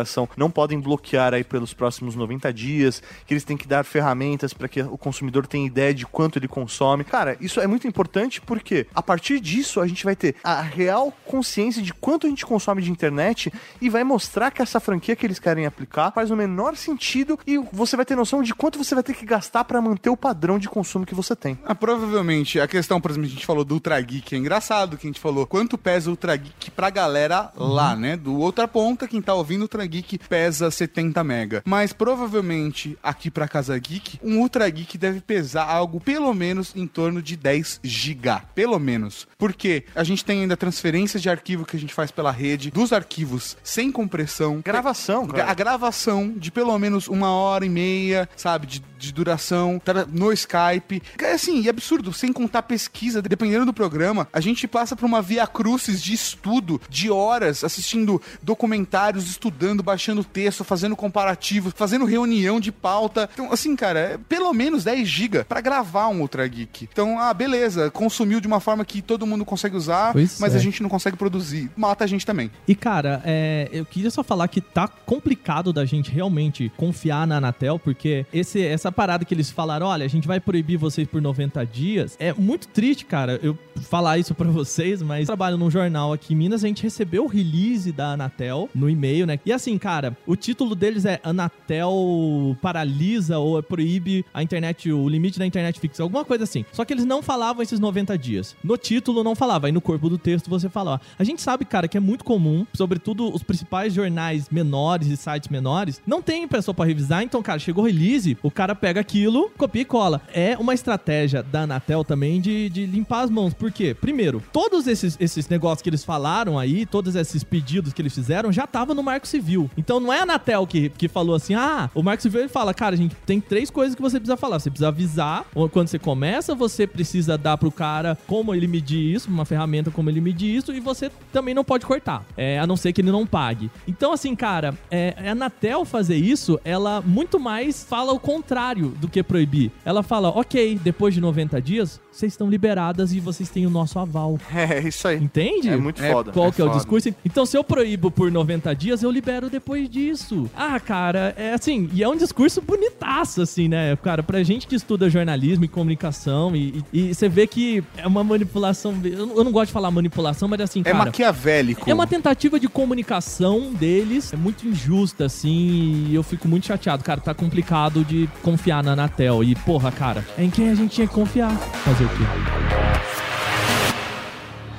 telecomunicação não podem bloquear aí pelos próximos 90 dias, que eles têm que dar ferramentas para que o consumidor tenha ideia de quanto ele consome. Cara, isso é muito importante porque a partir disso a gente vai ter a real consciência de quanto a gente consome de internet e vai mostrar que essa franquia que eles querem aplicar faz o menor sentido e você vai ter noção de quanto você vai ter que gastar para manter o padrão de consumo que você tem. Ah, provavelmente, a questão, por exemplo, a gente falou do Ultra Geek, é engraçado que a gente falou quanto pesa o Ultra Geek pra galera lá, né? Do outra ponta, quem tá ouvindo o Ultra Geek pesa 70 mega. Mas provavelmente aqui pra Casa Geek, um Ultra Geek deve pesar algo pelo menos em torno de 10 giga, pelo menos. Porque a gente tem ainda transferência de arquivo que a gente faz pela rede, dos arquivos sem compressão, Gravação, cara. a gravação de pelo menos uma hora e meia, sabe, de, de duração, no Skype. É assim, e absurdo, sem contar pesquisa, dependendo do programa, a gente passa por uma via crucis de estudo, de horas, assistindo documentários, estudando, baixando texto, fazendo comparativo, fazendo reunião de pauta. Então, assim, cara, é pelo menos 10 GB pra gravar um Ultra Geek. Então, ah, beleza, consumiu de uma forma que todo mundo consegue usar, Pois mas é. a gente não consegue produzir. Mata a gente também. E, cara, é, eu queria só falar que tá complicado da gente realmente confiar na Anatel, porque esse, essa parada que eles falaram, olha, a gente vai proibir vocês por 90 dias, é muito triste, cara, eu falar isso pra vocês, mas trabalho num jornal aqui em Minas, a gente recebeu o release da Anatel no e-mail, né? E assim, cara, o título deles é Anatel paralisa ou proíbe a internet, o limite da internet fixa, alguma coisa assim. Só que eles não falavam esses 90 dias. No título não falava, aí no corpo do texto você fala, ó. A gente sabe, cara, que é muito comum, sobretudo os principais jornais menores e sites menores, não tem pessoa pra revisar, então, cara, chegou release, o cara pega aquilo, copia e cola. É uma estratégia da Anatel também de, de limpar as mãos. Por quê? Primeiro, todos esses, esses negócios que eles falaram aí, todos esses pedidos que eles fizeram, já estavam no Marco Civil. Então não é a Anatel que, que falou assim, ah, o Marco Civil ele fala, cara, gente, tem três coisas que você precisa falar. Você precisa avisar quando você começa, você precisa dar pro cara como ele medir isso, uma ferramenta como ele medir isso, e você também não pode cortar, é, a não ser que ele não pague. Então, assim, cara, é, a Anatel fazer isso, ela muito mais fala o contrário do que proibir. Ela fala, ok, depois de 90 dias, vocês estão liberadas e vocês têm o nosso aval. É, isso aí. Entende? É muito É, foda. Qual que é o discurso? Então, se eu proíbo por 90 dias, eu libero depois disso. Ah, cara, é assim, e é um discurso bonitaço, assim, né? Cara, pra gente que estuda jornalismo e comunicação, e, e- e você vê que é uma manipulação. Eu, não- eu não gosto de falar manipulação, mas assim, É cara. maquiavélico. É uma tentativa de comunicação deles, é muito injusta, assim, e eu fico muito chateado, cara. Tá complicado de confiar na Anatel. E, porra, cara, é em quem a gente tinha que confiar. Fazer o quê?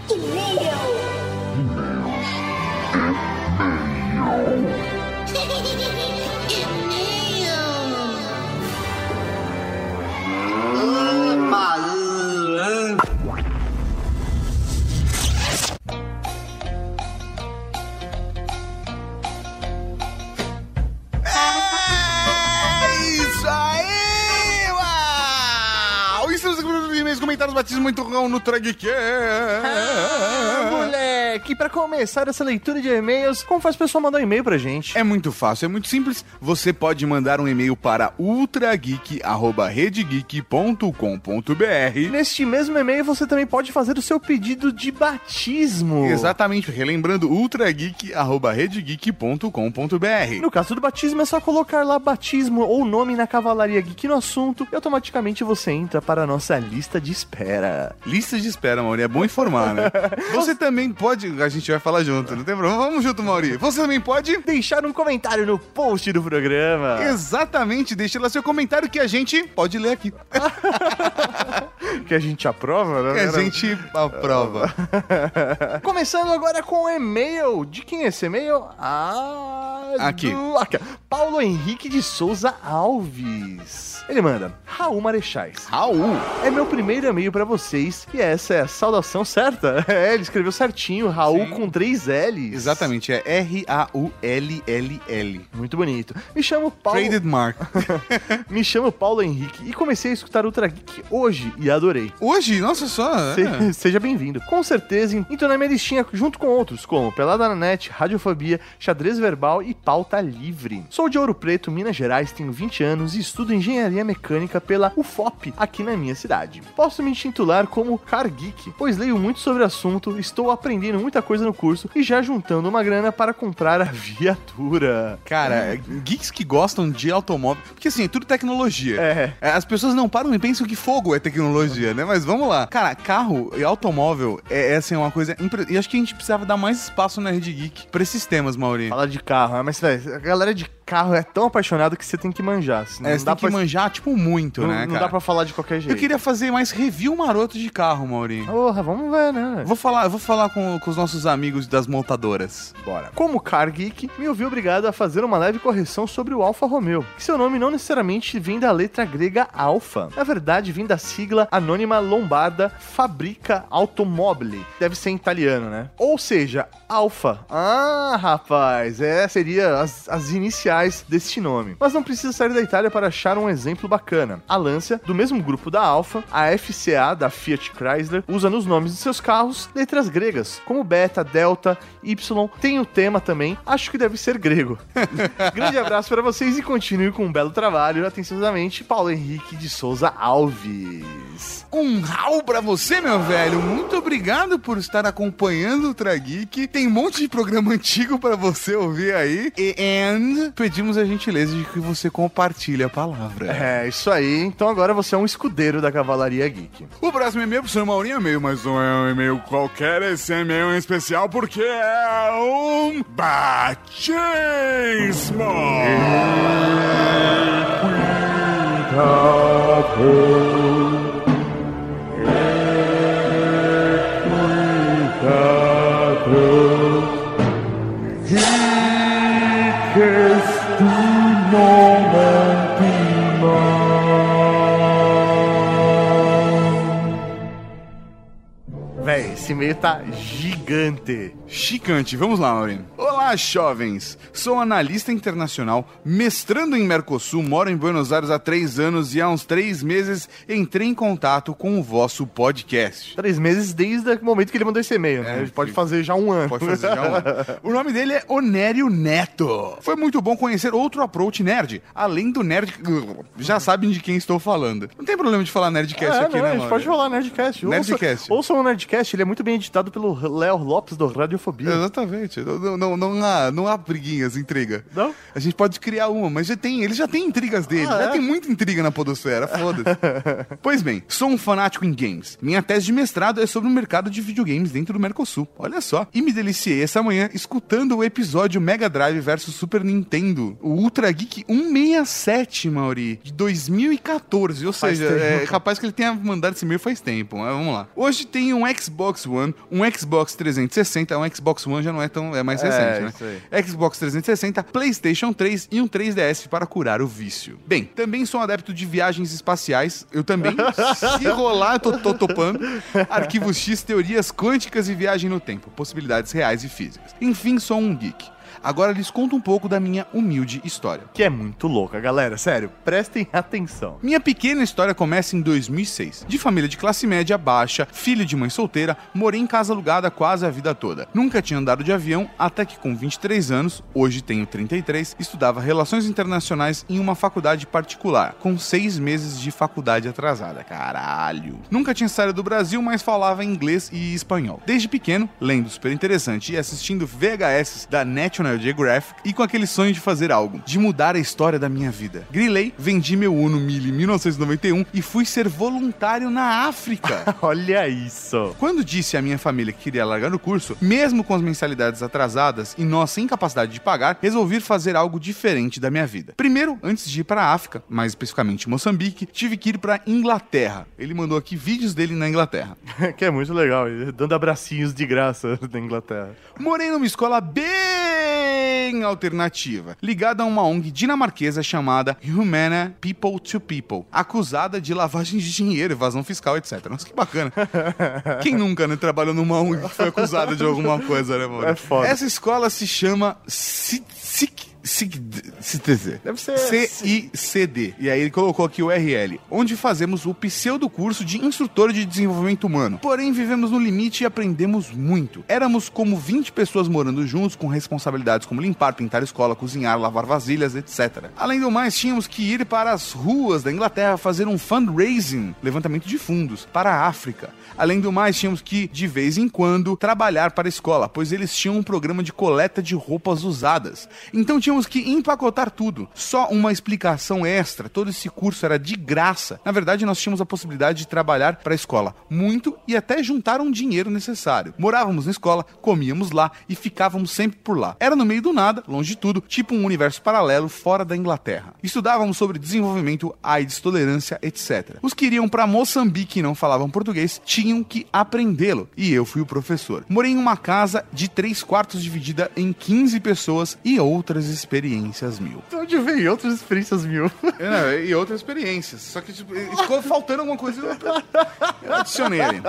É e-mails comentários batismo muito rão no Trageek. Ah, moleque! Para começar essa leitura de e-mails, como faz o pessoal mandar um e-mail pra gente? É muito fácil, é muito simples. Você pode mandar um e-mail para ultrageek@redegeek.com.br. Neste mesmo e-mail você também pode fazer o seu pedido de batismo. Exatamente, relembrando ultrageek@redegeek.com.br. No caso do batismo, é só colocar lá batismo ou nome na Cavalaria Geek no assunto e automaticamente você entra para a nossa lista de espera. Lista de espera, Mauri, é bom informar, né? Você também pode, a gente vai falar junto, não tem problema. Vamos junto, Mauri. Você também pode Deixar um comentário no post do programa. Exatamente, deixa lá seu comentário que a gente pode ler aqui. Que a gente aprova, né? Que a gente aprova. Começando agora com o e-mail. De quem é esse e-mail? Ah, Aqui. do- aqui. Paulo Henrique de Souza Alves. Ele manda: Raul Marechais. Raul. É meu primeiro e-mail pra vocês e essa é a saudação certa. É, ele escreveu certinho, Raul Sim. com três L's. Exatamente, é R-A-U-L-L-L. Muito bonito. Me chamo Paulo. Traded Mark. Me chamo Paulo Henrique e comecei a escutar Ultra Geek hoje e adorei. Hoje, nossa só. é. Se- Seja bem-vindo. Com certeza, então na minha listinha junto com outros, como Pelada na Net, Radiofobia, Xadrez Verbal e Pauta Livre. Sou de Ouro Preto, Minas Gerais, tenho 20 anos e estudo Engenharia Mecânica pela UFOP, aqui na minha cidade. Posso me intitular como Car Geek, pois leio muito sobre o assunto, estou aprendendo muita coisa no curso e já juntando uma grana para comprar a viatura. Cara, geeks que gostam de automóvel. Porque assim, é tudo tecnologia. É. É, As pessoas não param e pensam que fogo é tecnologia, né? Mas vamos lá. Cara, carro e automóvel é, é assim, uma coisa. Impre... E acho que a gente precisava dar mais espaço na Rede Geek pra esses temas, Mauri. Fala de carro, né? mas velho, a galera de carro é tão apaixonada que você tem que manjar. senão É, não você tem que pra- manjar, tipo, muito, não, né, não cara? dá pra falar de qualquer jeito. Eu queria fazer mais review maroto de carro, Mauri. Porra, vamos ver, né? Eu Vou falar, eu vou falar com, com os nossos amigos das montadoras. Bora. Como Car Geek, me ouvi obrigado a fazer uma leve correção sobre o Alfa Romeo, que seu nome não necessariamente vem da letra grega Alfa. Na verdade, vem da sigla anônima lombarda Fabrica Automobile. Deve ser em italiano, né? Ou seja, Alfa. Ah, rapaz, é, seria as, as iniciais deste nome. Mas não precisa sair da Itália para achar um exemplo bacana. A Lancia, do mesmo grupo da Alfa, a FCA da Fiat Chrysler, usa nos nomes de seus carros letras gregas, como Beta, Delta, Y. Tem o tema também, acho que deve ser grego. Grande abraço para vocês e continue com um belo trabalho. Atenciosamente, Paulo Henrique de Souza Alves. Um rau pra você, meu velho. Muito obrigado por estar acompanhando o Ultra Geek. Tem um monte de programa antigo pra você ouvir aí. E and pedimos a gentileza de que você compartilhe a palavra. É, isso aí. Então agora você é um escudeiro da Cavalaria Geek. O próximo e-mail pro senhor Maurinho é e-mail, mas não é um e-mail qualquer. Esse e-mail é especial porque é um batismo. Véi, esse e-mail tá gigante. Chicante, vamos lá, Maurinho. Olá, jovens! Sou analista internacional, mestrando em Mercosul, moro em Buenos Aires há três anos e há uns três meses entrei em contato com o vosso podcast. Três meses desde o momento que ele mandou esse e-mail. né? É, Ele pode fazer já um ano. Pode fazer já um. O nome dele é Onério Neto. Foi muito bom conhecer outro approach nerd, além do nerd. Já sabem de quem estou falando. Não tem problema de falar nerdcast É, aqui, não, né, a gente pode falar Nerdcast. Nerdcast. Ouça, ouça o Nerdcast, ele é muito bem editado pelo Léo Lopes do Radiofobia. Exatamente. Não, não, não, não há, não há briguinhas, intriga. Não? A gente pode criar uma, mas já tem, ele já tem intrigas dele. Ah, já é? tem muita intriga na podosfera, foda-se. pois bem, sou um fanático em games. Minha tese de mestrado é sobre o mercado de videogames dentro do Mercosul. Olha só. E me deliciei essa manhã escutando o episódio Mega Drive versus Super Nintendo. O Ultra Geek 167, Mauri, de 2014. Ou Faz seja, tempo. é capaz que ele tenha mandado esse e-mail faz tempo. Mas vamos lá. Hoje tem um Xbox One, um Xbox 360. Um Xbox One já não é tão. É mais É, recente, né? Xbox 360, PlayStation 3 e um 3DS para curar o vício. Bem, também sou um adepto de viagens espaciais. Eu também, se rolar, eu tô, tô topando. Arquivos X, teorias quânticas e viagem no tempo. Possibilidades reais e físicas. Enfim, sou um geek. Agora lhes conto um pouco da minha humilde história. Que é muito louca, galera. Sério, prestem atenção. Minha pequena história começa em 2006. De família de classe média baixa, filho de mãe solteira, morei em casa alugada quase a vida toda. Nunca tinha andado de avião até que com 23 anos, hoje tenho 33, estudava relações internacionais em uma faculdade particular, com seis meses de faculdade atrasada. Caralho. Nunca tinha saído do Brasil, mas falava inglês e espanhol. Desde pequeno, lendo super interessante e assistindo VHS da National Geographic e com aquele sonho de fazer algo, de mudar a história da minha vida. Grilei, vendi meu Uno Mille em 1991 e fui ser voluntário na África. Olha isso. Quando disse à minha família que queria largar o curso, mesmo com as mensalidades atrasadas e nós sem capacidade de pagar, resolvi fazer algo diferente da minha vida. Primeiro, antes de ir para a África, mais especificamente Moçambique, tive que ir para Inglaterra. Ele mandou aqui vídeos dele na Inglaterra. que é muito legal, dando abracinhos de graça da Inglaterra. Morei numa escola bem alternativa, ligada a uma ONG dinamarquesa chamada Humana People to People, acusada de lavagem de dinheiro, evasão fiscal, etc. Nossa, que bacana. Quem nunca, né, trabalhou numa ONG que foi acusada de alguma coisa, né, mano? É foda. Essa escola se chama SIC... CICD. Deve ser- CICD. E aí ele colocou aqui o URL, onde fazemos o pseudo curso de instrutor de desenvolvimento humano. Porém, vivemos no limite e aprendemos muito. Éramos como 20 pessoas morando juntos, com responsabilidades como limpar, pintar escola, cozinhar, lavar vasilhas, etc. Além do mais, tínhamos que ir para as ruas da Inglaterra fazer um fundraising, levantamento de fundos, para a África. Além do mais, tínhamos que, de vez em quando, trabalhar para a escola, pois eles tinham um programa de coleta de roupas usadas. Então tínhamos que empacotar tudo. Só uma explicação extra: todo esse curso era de graça. Na verdade, nós tínhamos a possibilidade de trabalhar para a escola muito e até juntar um dinheiro necessário. Morávamos na escola, comíamos lá e ficávamos sempre por lá. Era no meio do nada, longe de tudo, tipo um universo paralelo fora da Inglaterra. Estudávamos sobre desenvolvimento, AIDS, tolerância, etc. Os que iriam para Moçambique e não falavam português tinham que aprendê-lo. E eu fui o professor. Morei em uma casa de três quartos dividida em 15 pessoas e outras experiências mil. De onde veio outras experiências mil? É, e outras experiências. Só que tipo, ficou faltando alguma coisa. Eu eu adicionei ali.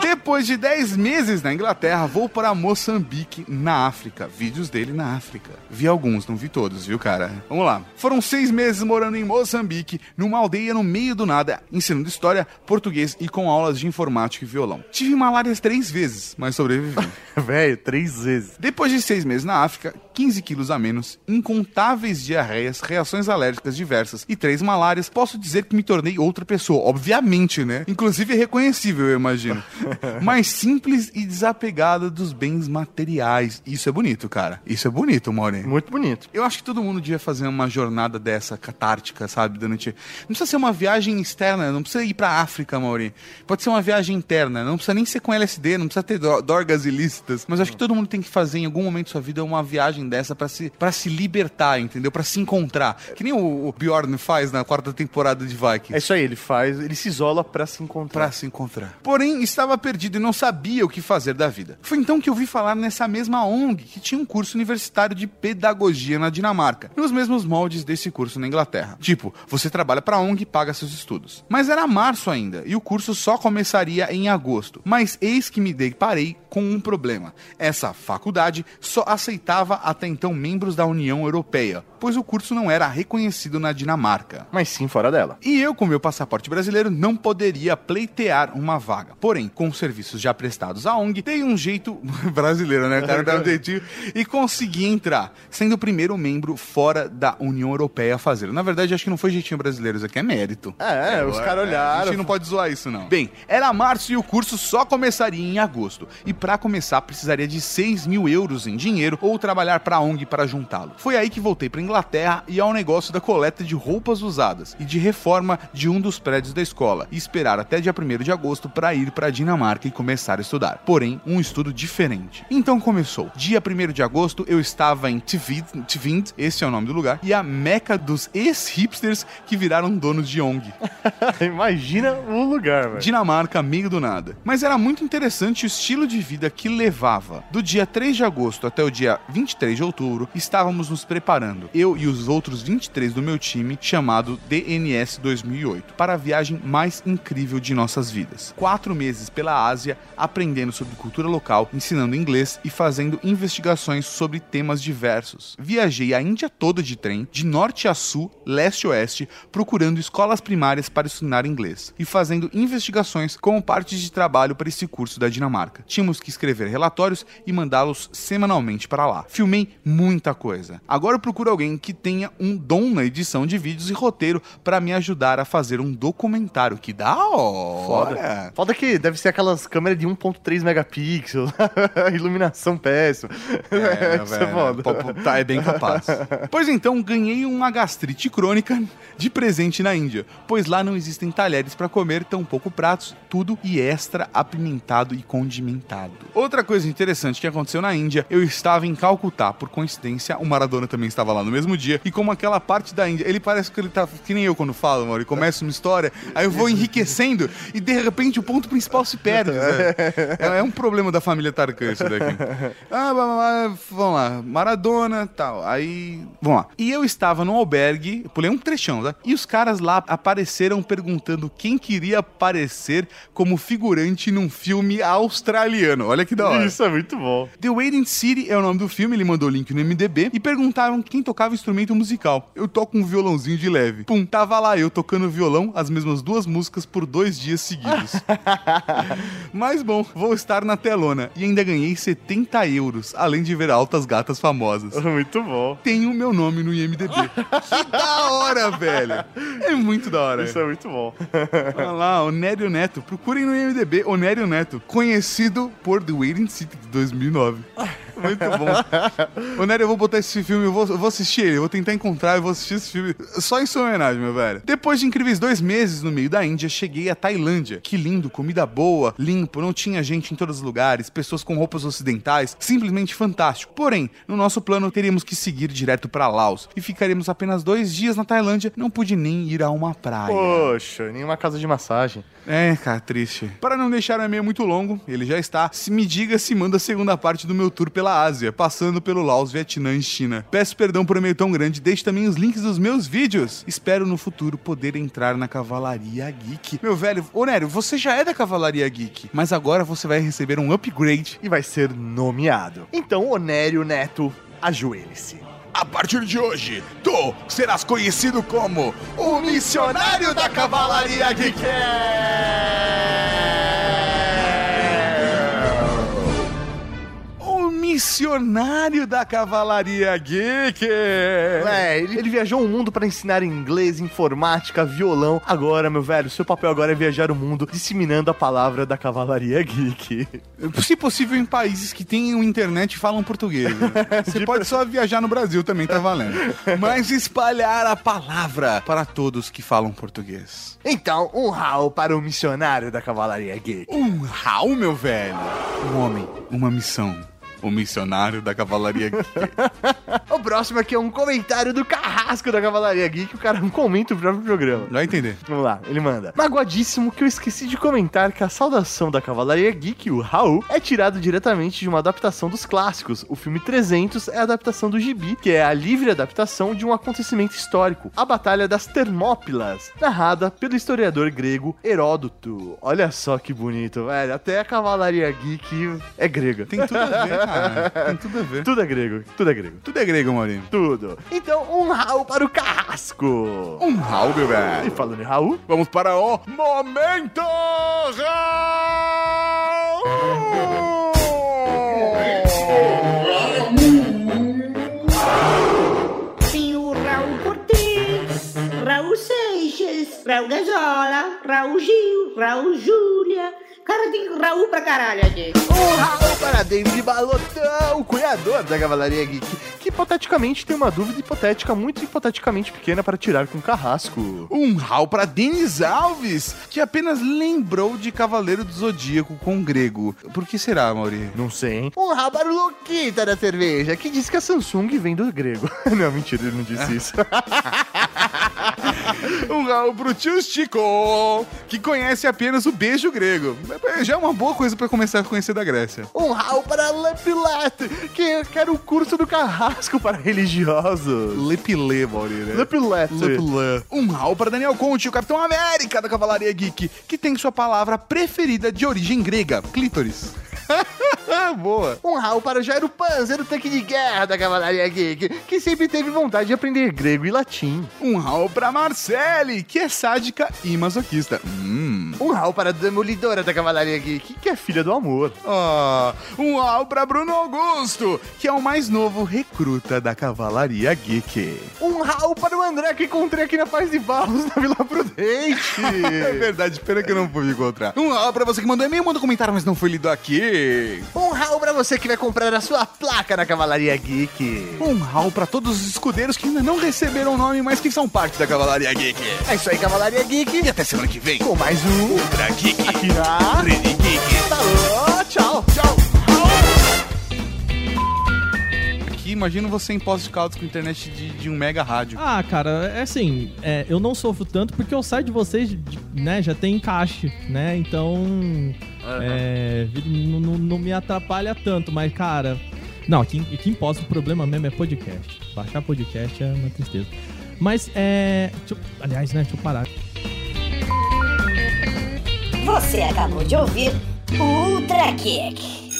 Depois de 10 meses na Inglaterra, vou para Moçambique, na África. Vídeos dele na África. Vi alguns, não vi todos, viu, cara? Vamos lá. Foram seis meses morando em Moçambique, numa aldeia no meio do nada, ensinando história, português e com aulas de informática e violão. Tive malária três vezes, mas sobrevivi. Velho, três vezes. Depois de seis meses na África, 15 quilos a menos, incontáveis diarreias, reações alérgicas diversas e três malárias, posso dizer que me tornei outra pessoa. Obviamente, né? Inclusive reconhecível, eu imagino. Mais simples e desapegada dos bens materiais. Isso é bonito, cara. Isso é bonito, Maureen. Muito bonito. Eu acho que todo mundo devia fazer uma jornada dessa catártica, sabe? Durante. Não precisa ser uma viagem externa, não precisa ir pra África, Mauri. Pode ser uma viagem interna, não precisa nem ser com LSD, não precisa ter dro- dorgas ilícitas. Mas eu acho que todo mundo tem que fazer em algum momento da sua vida uma viagem dessa pra se, pra se libertar, entendeu? Pra se encontrar. Que nem o, o Bjorn faz na quarta temporada de Vikings. É isso aí, ele faz, ele se isola pra se encontrar. Pra se encontrar. Porém, estava perdido e não sabia o que fazer da vida. Foi então que eu vi falar nessa mesma ONG que tinha um curso universitário de pedagogia na Dinamarca, nos mesmos moldes desse curso na Inglaterra. Tipo, você trabalha pra ONG e paga seus estudos. Mas era março ainda e o curso só começaria em agosto. Mas eis que me deparei com um problema. Essa faculdade só aceitava até então membros da União Europeia, pois o curso não era reconhecido na Dinamarca. Mas sim fora dela. E eu, com meu passaporte brasileiro, não poderia pleitear uma vaga. Porém, com os serviços já prestados à ONG, dei um jeito brasileiro, né? O cara dá um jeitinho e consegui entrar, sendo o primeiro membro fora da União Europeia a fazer. Na verdade, acho que não foi jeitinho brasileiro, isso aqui é mérito. É, os caras A olharam. gente não pode zoar isso, não. Bem, era março e o curso só começaria em agosto. E pra começar, precisaria de 6 mil euros em dinheiro ou trabalhar pra ONG para juntá-lo. Foi aí que voltei pra Inglaterra e ao negócio da coleta de roupas usadas e de reforma de um dos prédios da escola. E esperar até dia 1 de agosto pra ir pra Dinamarca e começar a estudar. Porém, um estudo diferente. Então começou. Dia 1 de agosto, eu estava em Tvind, Tvind, esse é o nome do lugar, e a meca dos ex-hipsters que viraram donos de ONG. Imagina o lugar, velho. Dinamarca, meio do nada. Mas era muito interessante o estilo de vida vida que levava. Do dia 3 de agosto até o dia 23 de outubro, estávamos nos preparando, eu e os outros 23 do meu time, chamado DNS 2008, para a viagem mais incrível de nossas vidas. Quatro meses pela Ásia, aprendendo sobre cultura local, ensinando inglês e fazendo investigações sobre temas diversos. Viajei a Índia toda de trem, de norte a sul, leste a oeste, procurando escolas primárias para ensinar inglês e fazendo investigações como parte de trabalho para esse curso da Dinamarca. Tínhamos que escrever relatórios e mandá-los semanalmente para lá. Filmei muita coisa. Agora eu procuro alguém que tenha um dom na edição de vídeos e roteiro para me ajudar a fazer um documentário. Que da hora! Foda. Foda que deve ser aquelas câmeras de 1.3 megapixels, iluminação péssima. É, Isso é foda. Tá, é bem capaz. pois então, ganhei uma gastrite crônica de presente na Índia, pois lá não existem talheres para comer, tampouco pratos, tudo e extra apimentado e condimentado. Outra coisa interessante que aconteceu na Índia, eu estava em Calcutá, por coincidência, o Maradona também estava lá no mesmo dia, e como aquela parte da Índia, ele parece que ele tá que nem eu quando falo, mano, e começa uma história, aí eu vou enriquecendo e de repente o ponto principal se perde, sabe? É, é um problema da família Tarkan isso daqui. Ah, vamos lá, Maradona, tal. Aí, vamos lá. E eu estava no albergue, pulei um trechão, tá? E os caras lá apareceram perguntando quem queria aparecer como figurante num filme australiano. Olha que da hora. Isso é muito bom. The Waiting City é o nome do filme, ele mandou o link no MDB e perguntaram quem tocava instrumento musical. Eu toco um violãozinho de leve. Pum, tava lá eu tocando violão, as mesmas duas músicas por dois dias seguidos. Mas bom, vou estar na telona e ainda ganhei 70 euros, além de ver altas gatas famosas. Muito bom. Tenho meu nome no IMDB. que da hora, velho! É muito da hora. Isso é muito bom. Olha lá, Onério Neto. Procurem no IMDB Onério Neto, conhecido por The Waiting City de 2009. Muito bom. Onério, eu vou botar esse filme, eu vou, eu vou assistir ele, eu vou tentar encontrar, eu vou assistir esse filme só em sua homenagem, meu velho. Depois de incríveis dois meses no meio da Índia, cheguei à Tailândia. Que lindo, comida boa, limpo, não tinha gente em todos os lugares, pessoas com roupas ocidentais, simplesmente fantástico. Porém, no nosso plano teríamos que seguir direto pra Laos e ficaríamos apenas dois dias na Tailândia, não pude nem ir a uma praia. Poxa, nenhuma casa de massagem. É, cara, triste. Para não deixar o e-mail muito longo, ele já está. Se me diga se manda a segunda parte do meu tour pela Ásia, passando pelo Laos, Vietnã e China. Peço perdão por um e-mail tão grande, deixe também os links dos meus vídeos. Espero no futuro poder entrar na Cavalaria Geek. Meu velho, Onério, você já é da Cavalaria Geek, mas agora você vai receber um upgrade. E vai ser nomeado. Então, Onério Neto, ajoelhe-se. A partir de hoje, tu serás conhecido como o missionário da Cavalaria Geek. Missionário da Cavalaria Geek. É, ele, ele viajou o mundo pra ensinar inglês, informática, violão. Agora, meu velho, seu papel agora é viajar o mundo disseminando a palavra da Cavalaria Geek. Se possível, em países que tenham internet e falam português. né? Você pode só viajar no Brasil, também tá valendo. Mas espalhar a palavra para todos que falam português. Então, um rau para o missionário da Cavalaria Geek. Um Raul, meu velho. Um homem, uma missão. O missionário da Cavalaria Geek. O próximo aqui é um comentário do Carrasco da Cavalaria Geek. O cara comenta o próprio programa. Vai entender. Vamos lá, ele manda. Magoadíssimo que eu esqueci de comentar que a saudação da Cavalaria Geek, o Raul, é tirado diretamente de uma adaptação dos clássicos. O filme 300 é a adaptação do Gibi, que é a livre adaptação de um acontecimento histórico, a Batalha das Termópilas, narrada pelo historiador grego Heródoto. Olha só que bonito, velho. Até a Cavalaria Geek é grega. Tem tudo a ver, cara. Tem tudo a ver. Tudo é grego, tudo é grego. Tudo é grego, Maurinho. Tudo. Então, um Raul para o Carrasco. Um Raul, meu E velho. falando em Raul, Vamos para o Momento Raul! Tem o Raul Cortez, Raul Seixas, Raul Gazola, Raul Gil, Raul Júlia. Cara, tem Raul pra caralho aqui. um Raul para David Balotão, o cunhador da Cavalaria Geek, que hipoteticamente tem uma dúvida hipotética, muito hipoteticamente pequena para tirar com o Carrasco. Um Raul para Denis Alves, que apenas lembrou de Cavaleiro do Zodíaco com grego. Por que será, Maurinho? Não sei, hein? Um Raul para o Luquita da cerveja, que diz que a Samsung vem do grego. não, mentira, ele não disse isso. um Raul pro tio Chico, que conhece apenas o beijo grego. Já é uma boa coisa pra começar a conhecer da Grécia. Um rau para Lepilete, que quer o curso do carrasco para religiosos. Lepilê, Maurício. Lepilete. Lepilé. Um Raul para Daniel Conte, o Capitão América da Cavalaria Geek, que tem sua palavra preferida de origem grega, clítoris. Boa. Um rau para o Jairo Panzer, o tanque de guerra da Cavalaria Geek, que sempre teve vontade de aprender grego e latim. Um Raul pra Marcele, que é sádica e masoquista. Hum. Um rau para a Demolidora da Cavalaria Geek, que é filha do amor. Ah, um Raul pra Bruno Augusto, que é o mais novo recruta da Cavalaria Geek. Um rau para o André que encontrei aqui na Paz de Barros, na Vila Prudente. É verdade, pena que eu não pude encontrar. Um Raul pra você que mandou e-mail, mandou comentário, mas não foi lido aqui. Um rau para você que vai comprar a sua placa na Cavalaria Geek. Um Raul pra todos os escudeiros que ainda não receberam o nome, mas que são parte da Cavalaria Geek. É isso aí, Cavalaria Geek. E até semana que vem. Com mais um Ultra Geek. aqui na... Rede Geek. Falou, tchau. Tchau. Aqui, imagina você em Poços de Caldas com internet de, de um mega rádio. Ah, cara, é assim, é, eu não sofro tanto porque o site de vocês, né, já tem encaixe, né? Então, é, não, não- me atrapalha tanto, mas, cara... Não, aqui, aqui em Poços o problema mesmo é podcast. Baixar podcast é uma tristeza. Mas, é... eu- aliás, né, deixa eu parar. Você acabou de ouvir o Ultra Geek.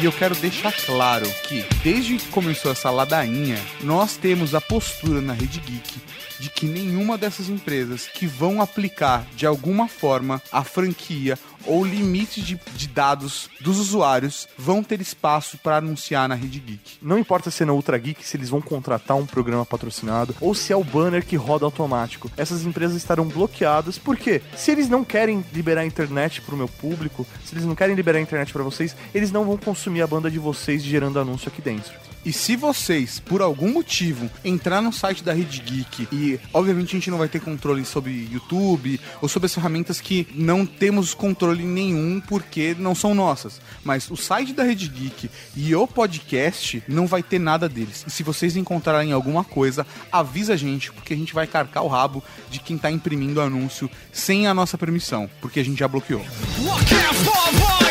E eu quero deixar claro que, desde que começou essa ladainha, nós temos a postura na Rede Geek de que nenhuma dessas empresas que vão aplicar de alguma forma a franquia ou limite de, de dados dos usuários vão ter espaço para anunciar na Rede Geek. Não importa se é na Ultra Geek, se eles vão contratar um programa patrocinado ou se é o banner que roda automático. Essas empresas estarão bloqueadas porque se eles não querem liberar a internet pro meu público, se eles não querem liberar a internet para vocês, eles não vão consumir a banda de vocês gerando anúncio aqui dentro. E se vocês, por algum motivo, entrar no site da Rede Geek e, obviamente, a gente não vai ter controle sobre YouTube ou sobre as ferramentas que não temos controle nenhum porque não são nossas. Mas o site da Rede Geek e o podcast não vai ter nada deles. E se vocês encontrarem alguma coisa, avisa a gente porque a gente vai carcar o rabo de quem tá imprimindo anúncio sem a nossa permissão, porque a gente já bloqueou. Forward